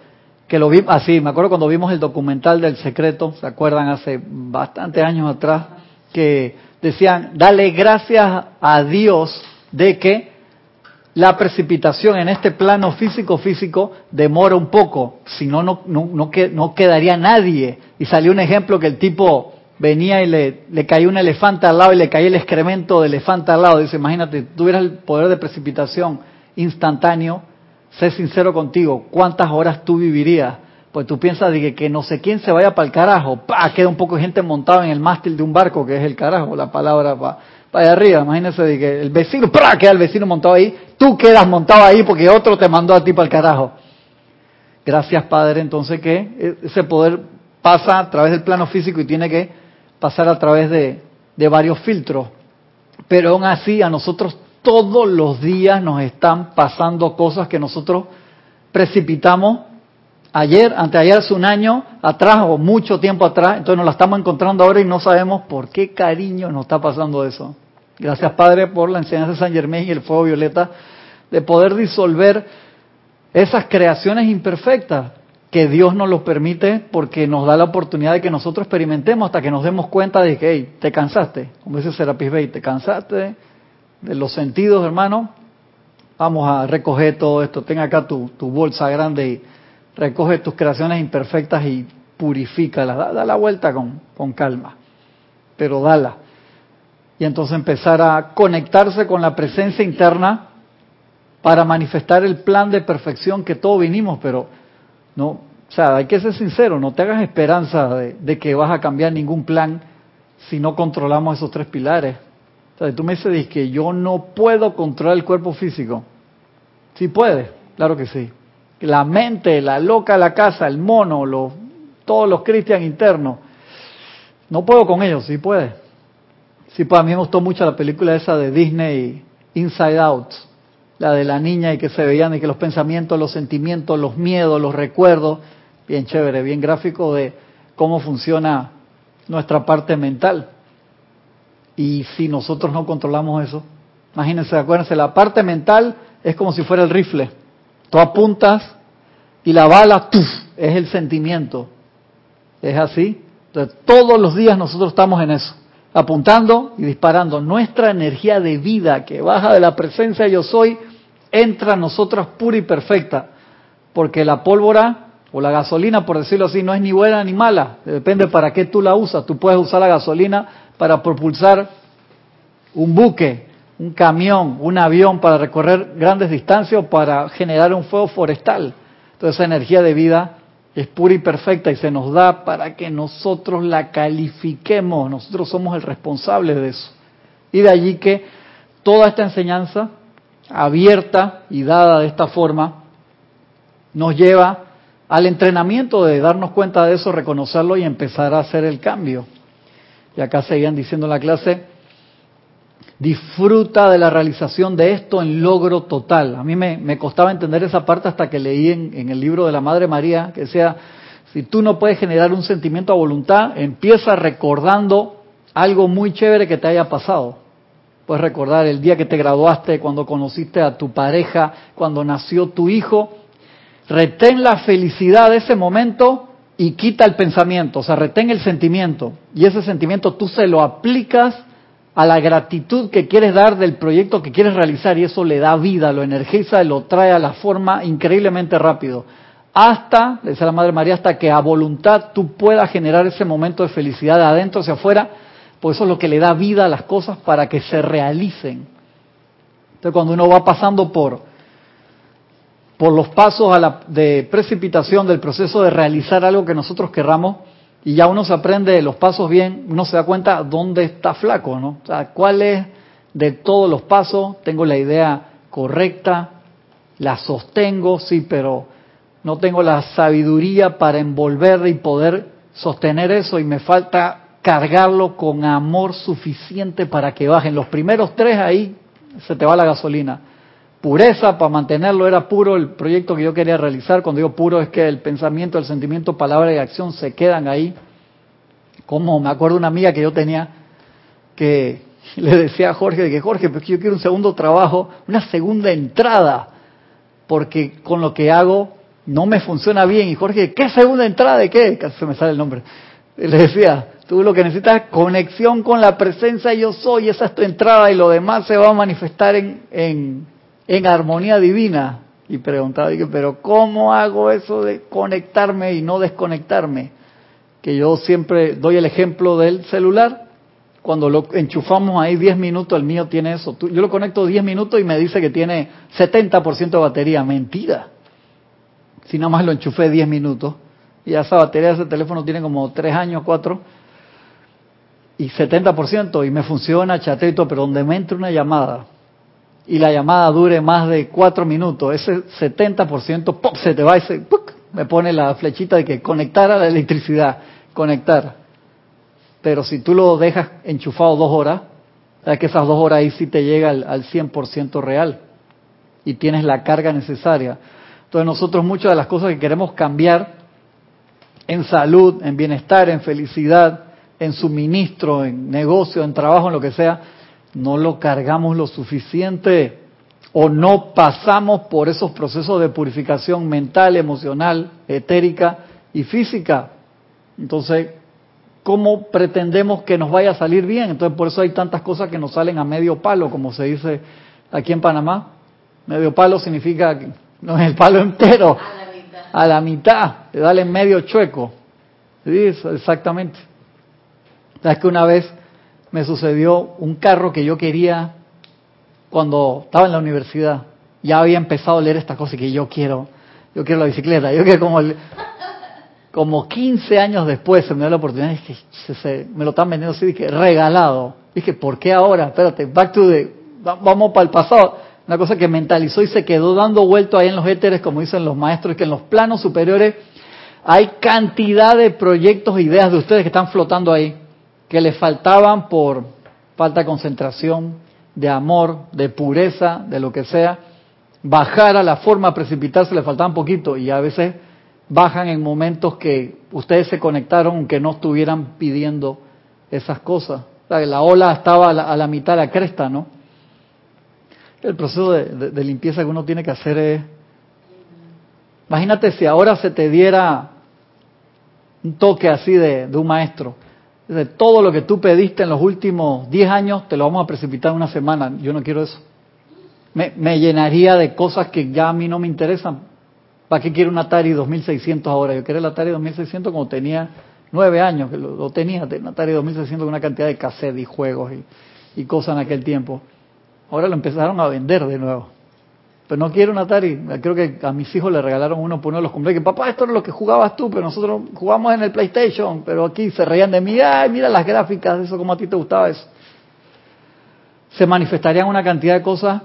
que lo vi así, me acuerdo cuando vimos el documental del secreto, ¿se acuerdan? Hace bastantes años atrás, que decían, dale gracias a Dios de que la precipitación en este plano físico-físico demora un poco, si no, no, no, no quedaría nadie. Y salió un ejemplo que el tipo venía y le, le caía un elefante al lado y le caía el excremento del elefante al lado. Dice, imagínate, tuvieras el poder de precipitación instantáneo, sé sincero contigo, ¿cuántas horas tú vivirías? Pues tú piensas de que, no sé quién se vaya para el carajo, pa, queda un poco de gente montada en el mástil de un barco, que es el carajo, la palabra para allá arriba. Imagínese que el vecino, ¡pra! queda el vecino montado ahí, tú quedas montado ahí porque otro te mandó a ti para el carajo. Gracias, Padre, entonces que ese poder pasa a través del plano físico y tiene que pasar a través de, de varios filtros. Pero aún así, a nosotros todos los días nos están pasando cosas que nosotros precipitamos ayer, anteayer, hace un año atrás o mucho tiempo atrás, entonces nos la estamos encontrando ahora y no sabemos por qué cariño nos está pasando eso. Gracias Padre por la enseñanza de San Germán y el fuego violeta de poder disolver esas creaciones imperfectas que Dios nos lo permite porque nos da la oportunidad de que nosotros experimentemos hasta que nos demos cuenta de que, hey, te cansaste, como dice Serapis Bey, te cansaste de los sentidos, hermano, vamos a recoger todo esto. Ten acá tu, bolsa grande y recoge tus creaciones imperfectas y purifícalas. Da, da la vuelta con, con calma, pero dala. Y entonces empezar a conectarse con la presencia interna para manifestar el plan de perfección que todos vinimos, pero no, o sea, hay que ser sincero, no te hagas esperanza de que vas a cambiar ningún plan si no controlamos esos tres pilares. O sea, tú me dices que yo no puedo controlar el cuerpo físico. Sí puedes, claro que sí. La mente, la loca, la casa, el mono, los, todos los cristianos internos. No puedo con ellos, sí puede. Sí, pues a mí me gustó mucho la película esa de Disney, Inside Out, la de la niña y que se veían y que los pensamientos, los sentimientos, los miedos, los recuerdos, bien chévere, bien gráfico de cómo funciona nuestra parte mental. Y si nosotros no controlamos eso, imagínense, acuérdense, la parte mental es como si fuera el rifle. Tú apuntas y la bala ¡tuf! es el sentimiento. ¿Es así? Entonces, todos los días nosotros estamos en eso, apuntando y disparando. Nuestra energía de vida que baja de la presencia yo soy, entra a nosotros pura y perfecta. Porque la pólvora o la gasolina, por decirlo así, no es ni buena ni mala. Depende para qué tú la usas. Tú puedes usar la gasolina para propulsar un buque, un camión, un avión para recorrer grandes distancias o para generar un fuego forestal. Entonces esa energía de vida es pura y perfecta y se nos da para que nosotros la califiquemos, nosotros somos el responsable de eso. Y de allí que toda esta enseñanza abierta y dada de esta forma nos lleva al entrenamiento de darnos cuenta de eso, reconocerlo y empezar a hacer el cambio. Y acá seguían diciendo en la clase, disfruta de la realización de esto en logro total. A mí me, costaba entender esa parte hasta que leí en, el libro de la Madre María, que decía, si tú no puedes generar un sentimiento a voluntad, empieza recordando algo muy chévere que te haya pasado. Puedes recordar el día que te graduaste, cuando conociste a tu pareja, cuando nació tu hijo. Retén la felicidad de ese momento y quita el pensamiento, o sea, retén el sentimiento y ese sentimiento tú se lo aplicas a la gratitud que quieres dar del proyecto que quieres realizar y eso le da vida, lo energiza lo trae a la forma increíblemente rápido. Hasta, dice la Madre María, hasta que a voluntad tú puedas generar ese momento de felicidad de adentro hacia afuera, pues eso es lo que le da vida a las cosas para que se realicen. Entonces cuando uno va pasando por por los pasos a la, de precipitación del proceso de realizar algo que nosotros querramos y ya uno se aprende los pasos bien, uno se da cuenta dónde está flaco, ¿no? O sea, cuál es de todos los pasos, tengo la idea correcta, la sostengo, sí, pero no tengo la sabiduría para envolver y poder sostener eso y me falta cargarlo con amor suficiente para que bajen. Los primeros tres ahí se te va la gasolina pureza para mantenerlo, era puro el proyecto que yo quería realizar. Cuando digo puro es que el pensamiento, el sentimiento, palabra y acción se quedan ahí. Como me acuerdo una amiga que yo tenía que le decía a Jorge, que Jorge, pues yo quiero un segundo trabajo, una segunda entrada, porque con lo que hago no me funciona bien. Y Jorge, ¿qué segunda entrada de qué? Casi se me sale el nombre. Le decía, tú lo que necesitas es conexión con la presencia yo soy, esa es tu entrada y lo demás se va a manifestar en, en armonía divina. Y preguntaba, pero ¿cómo hago eso de conectarme y no desconectarme? Que yo siempre doy el ejemplo del celular. Cuando lo enchufamos ahí 10 minutos, el mío tiene eso. Yo lo conecto 10 minutos y me dice que tiene 70% de batería. Mentira si nada más lo enchufé 10 minutos. Y esa batería ese teléfono tiene como 3 años, 4, y 70%, y me funciona chatito, pero donde me entre una llamada, y la llamada dure más de 4 minutos, ese 70% ¡pop! se te va y se, me pone la flechita de que conectar a la electricidad, conectar. Pero si tú lo dejas enchufado dos horas, sabes que esas dos horas ahí sí te llega al, al 100% real y tienes la carga necesaria. Entonces nosotros muchas de las cosas que queremos cambiar en salud, en bienestar, en felicidad, en suministro, en negocio, en trabajo, en lo que sea, no lo cargamos lo suficiente o no pasamos por esos procesos de purificación mental, emocional, etérica y física. Entonces, ¿cómo pretendemos que nos vaya a salir bien? Entonces, por eso hay tantas cosas que nos salen a medio palo, como se dice aquí en Panamá. Medio palo significa no es el palo entero. A la mitad. A la mitad. Dale medio chueco. Sí, exactamente. ¿Sabes que una vez me sucedió un carro que yo quería cuando estaba en la universidad? Ya había empezado a leer esta cosa y que yo quiero, yo quiero la bicicleta. Yo quiero como, como 15 años después se me dio la oportunidad y dije, se, me lo están vendiendo así, dije, regalado. Dije, ¿por qué ahora? Espérate, back to the, vamos para el pasado una cosa que mentalizó y se quedó dando vuelto ahí en los éteres, como dicen los maestros, que en los planos superiores hay cantidad de proyectos e ideas de ustedes que están flotando ahí, que les faltaban por falta de concentración, de amor, de pureza, de lo que sea, bajar a la forma, precipitarse, les faltaban poquito y a veces bajan en momentos que ustedes se conectaron aunque no estuvieran pidiendo esas cosas. la ola estaba a la, a la mitad de la cresta, ¿no? El proceso de, limpieza que uno tiene que hacer es... Imagínate si ahora se te diera un toque así de, un maestro. De todo lo que tú pediste en los últimos 10 años, te lo vamos a precipitar en una semana. Yo no quiero eso. Me, llenaría de cosas que ya a mí no me interesan. ¿Para qué quiero un Atari 2600 ahora? Yo quiero el Atari 2600 cuando tenía 9 años, que lo, tenía, un Atari 2600 con una cantidad de cassette y juegos y cosas en aquel tiempo. Ahora lo empezaron a vender de nuevo. Pero no quiero un Atari. Creo que a mis hijos le regalaron uno por uno de los cumpleaños. Papá, esto es lo que jugabas tú, pero nosotros jugamos en el PlayStation. Pero aquí se reían de mí. Ay, mira las gráficas, eso como a ti te gustaba eso. Se manifestarían una cantidad de cosas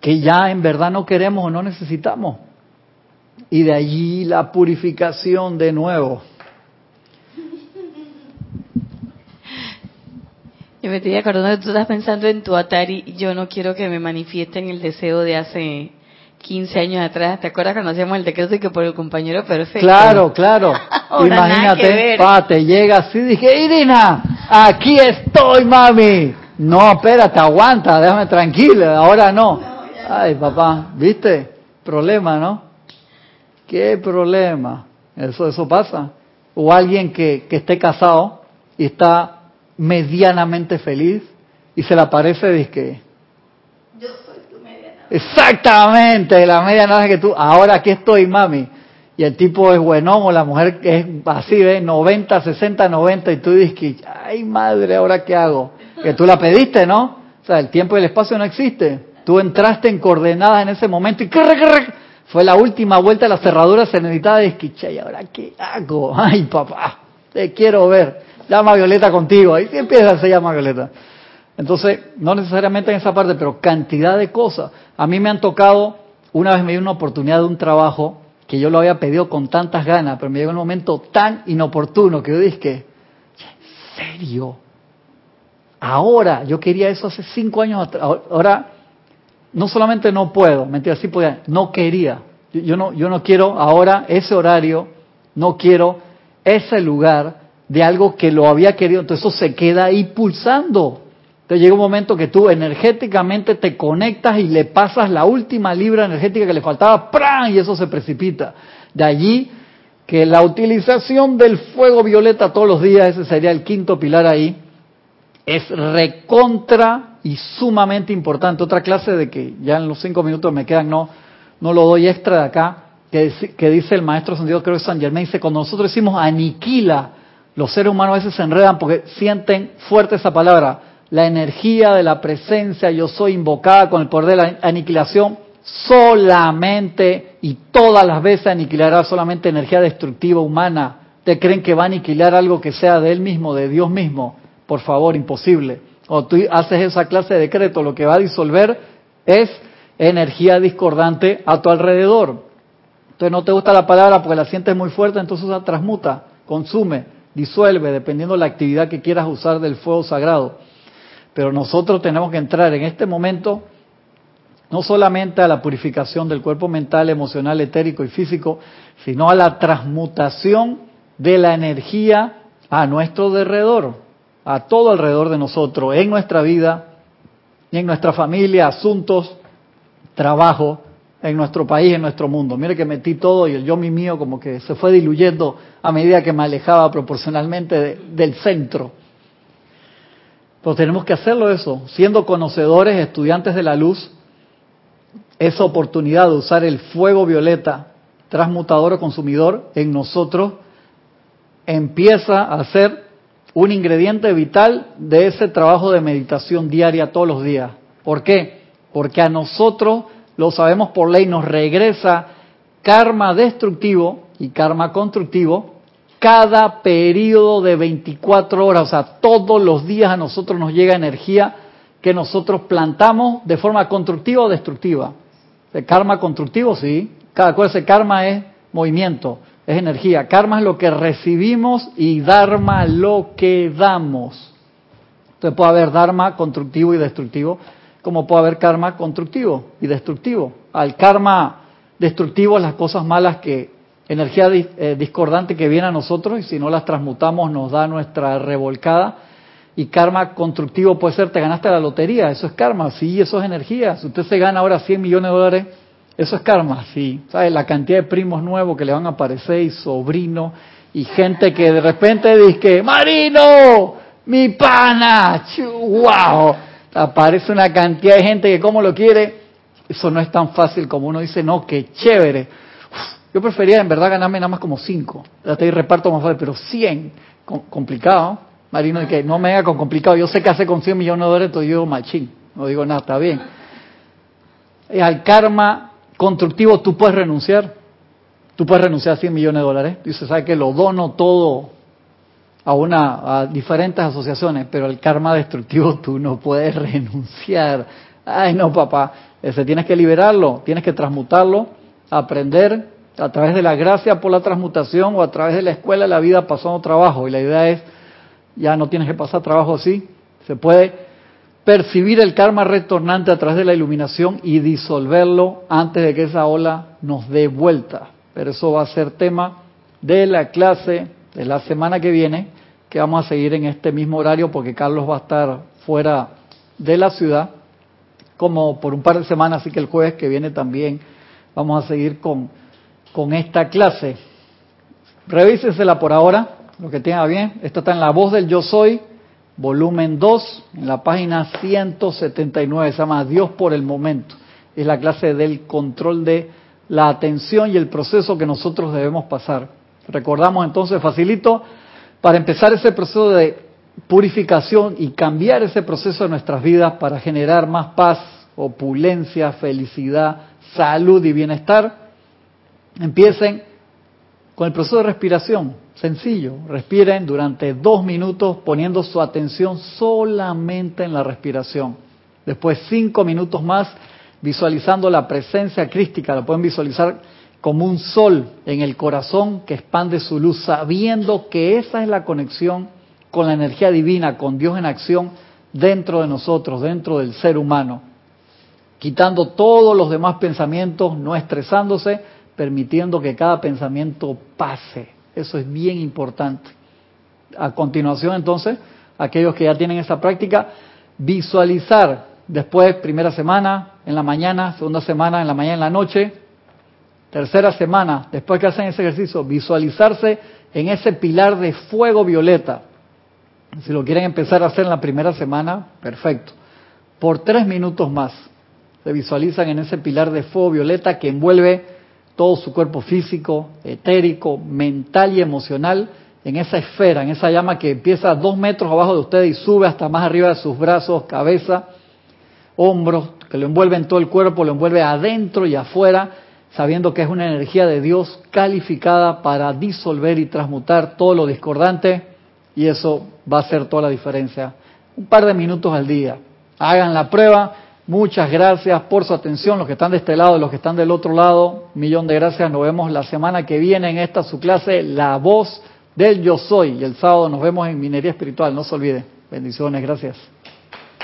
que ya en verdad no queremos o no necesitamos. Y de allí la purificación de nuevo. Yo me estoy acordando que tú estás pensando en tu Atari. Yo no quiero que me manifiesten el deseo de hace 15 años atrás. ¿Te acuerdas cuando hacíamos el decreto y que por el compañero perfecto? Claro, claro. Imagínate, pa, te llega así, dije, Irina, aquí estoy, mami. No, espérate, aguanta, déjame tranquila, ahora no. Ay, papá, ¿viste? Problema, ¿no? ¿Qué problema? Eso, eso pasa. O alguien que, que esté casado y está medianamente feliz y se le aparece dice que yo soy tu media exactamente la media naranja que tú ahora aquí estoy mami. Y el tipo es buenón o la mujer es así de 90 60 90 y tú dices que ay madre ahora qué hago que tú la pediste no o sea el tiempo y el espacio no existe. Tú entraste en coordenadas en ese momento y fue la última vuelta de la cerradura se necesitaba de y ahora qué hago ay papá te quiero ver llama Violeta contigo. Ahí empieza, se llama Violeta. Entonces, no necesariamente en esa parte, pero cantidad de cosas. A mí me han tocado, una vez me dio una oportunidad de un trabajo que yo lo había pedido con tantas ganas, pero me llegó un momento tan inoportuno que yo dije, ¿en serio? Ahora, yo quería eso hace cinco años atrás. Ahora, no solamente no puedo, mentira, sí podía, no quería. Yo no, yo no quiero ahora ese horario, no quiero ese lugar, de algo que lo había querido, entonces eso se queda ahí pulsando. Entonces llega un momento que tú energéticamente te conectas y le pasas la última libra energética que le faltaba, ¡pran! y eso se precipita. De allí que la utilización del fuego violeta todos los días, ese sería el quinto pilar ahí, es recontra y sumamente importante. Otra clase de que ya en los cinco minutos me quedan, no, no lo doy extra de acá, que, que dice el maestro sentido, creo que San Germain, dice, cuando nosotros decimos aniquila, los seres humanos a veces se enredan porque sienten fuerte esa palabra, la energía de la presencia, yo soy invocada con el poder de la aniquilación, solamente y todas las veces aniquilará solamente energía destructiva humana. ¿Te creen que va a aniquilar algo que sea de él mismo, de Dios mismo? Por favor, imposible. O tú haces esa clase de decreto, lo que va a disolver es energía discordante a tu alrededor. Entonces no te gusta la palabra porque la sientes muy fuerte, entonces la transmuta, consume, disuelve, dependiendo de la actividad que quieras usar del fuego sagrado. Pero nosotros tenemos que entrar en este momento no solamente a la purificación del cuerpo mental, emocional, etérico y físico, sino a la transmutación de la energía a nuestro alrededor, a todo alrededor de nosotros, en nuestra vida, en nuestra familia, asuntos, trabajo, en nuestro país, en nuestro mundo. Mire que metí todo y el yo mi mío como que se fue diluyendo a medida que me alejaba proporcionalmente del centro. Pero tenemos que hacerlo eso, siendo conocedores, estudiantes de la luz, esa oportunidad de usar el fuego violeta, transmutador o consumidor, en nosotros, empieza a ser un ingrediente vital de ese trabajo de meditación diaria todos los días. ¿Por qué? Porque a nosotros, lo sabemos por ley, nos regresa karma destructivo y karma constructivo cada periodo de 24 horas, o sea, todos los días a nosotros nos llega energía que nosotros plantamos de forma constructiva o destructiva. El karma constructivo, sí. Cada cosa, karma es movimiento, es energía. Karma es lo que recibimos y dharma lo que damos. Entonces puede haber dharma constructivo y destructivo, como puede haber karma constructivo y destructivo. Al karma destructivo, las cosas malas que, energía eh, discordante que viene a nosotros y si no las transmutamos nos da nuestra revolcada. Y karma constructivo puede ser, te ganaste la lotería, eso es karma, sí, eso es energía. Si usted se gana ahora 100 millones de dólares, eso es karma, sí. ¿Sabes? La cantidad de primos nuevos que le van a aparecer y sobrino y gente que de repente dice, Marino, mi pana, wow, aparece una cantidad de gente que como lo quiere, eso no es tan fácil como uno dice, no, qué chévere. Yo prefería en verdad ganarme nada más como 5, hasta ahí reparto más fácil, pero 100, complicado. Marino, que no me haga con complicado. Yo sé que hace con 100 millones de dólares, entonces yo digo machín. No digo nada, está bien. Al karma constructivo tú puedes renunciar. Tú puedes renunciar a 100 millones de dólares. Dice, ¿sabes que Lo dono todo a, una, a diferentes asociaciones, pero el karma destructivo tú no puedes renunciar. Ay, no, papá. Ese tienes que liberarlo, tienes que transmutarlo, aprender a través de la gracia por la transmutación o a través de la escuela la vida pasando trabajo. Y la idea es ya no tienes que pasar trabajo así, se puede percibir el karma retornante a través de la iluminación y disolverlo antes de que esa ola nos dé vuelta. Pero eso va a ser tema de la clase de la semana que viene, que vamos a seguir en este mismo horario porque Carlos va a estar fuera de la ciudad como por un par de semanas, así que el jueves que viene también vamos a seguir con, con esta clase. Revísesela por ahora lo que tenga bien. Esto está en La Voz del Yo Soy, volumen 2, en la página 179. Se llama Dios por el momento. Es la clase del control de la atención y el proceso que nosotros debemos pasar. Recordamos entonces, facilito, para empezar ese proceso de purificación y cambiar ese proceso de nuestras vidas para generar más paz, opulencia, felicidad, salud y bienestar, empiecen con el proceso de respiración. Sencillo, respiren durante dos minutos poniendo su atención solamente en la respiración. Después cinco minutos más visualizando la presencia crística, la pueden visualizar como un sol en el corazón que expande su luz, sabiendo que esa es la conexión con la energía divina, con Dios en acción dentro de nosotros, dentro del ser humano, quitando todos los demás pensamientos, no estresándose, permitiendo que cada pensamiento pase eso es bien importante. A continuación, entonces, aquellos que ya tienen esa práctica, visualizar después, primera semana, en la mañana, segunda semana, en la mañana, en la noche, Tercera semana, después que hacen ese ejercicio, visualizarse en ese pilar de fuego violeta. Si lo quieren empezar a hacer en la primera semana, perfecto. Por tres minutos más, se visualizan en ese pilar de fuego violeta que envuelve todo su cuerpo físico, etérico, mental y emocional en esa esfera, en esa llama que empieza dos metros abajo de ustedes y sube hasta más arriba de sus brazos, cabeza, hombros, que lo envuelve en todo el cuerpo, lo envuelve adentro y afuera, sabiendo que es una energía de Dios calificada para disolver y transmutar todo lo discordante y eso va a hacer toda la diferencia. Un par de minutos al día. Hagan la prueba. Muchas gracias por su atención, los que están de este lado los que están del otro lado. Millón de gracias. Nos vemos la semana que viene en esta su clase, La Voz del Yo Soy. Y el sábado nos vemos en Minería Espiritual. No se olvide. Bendiciones. Gracias.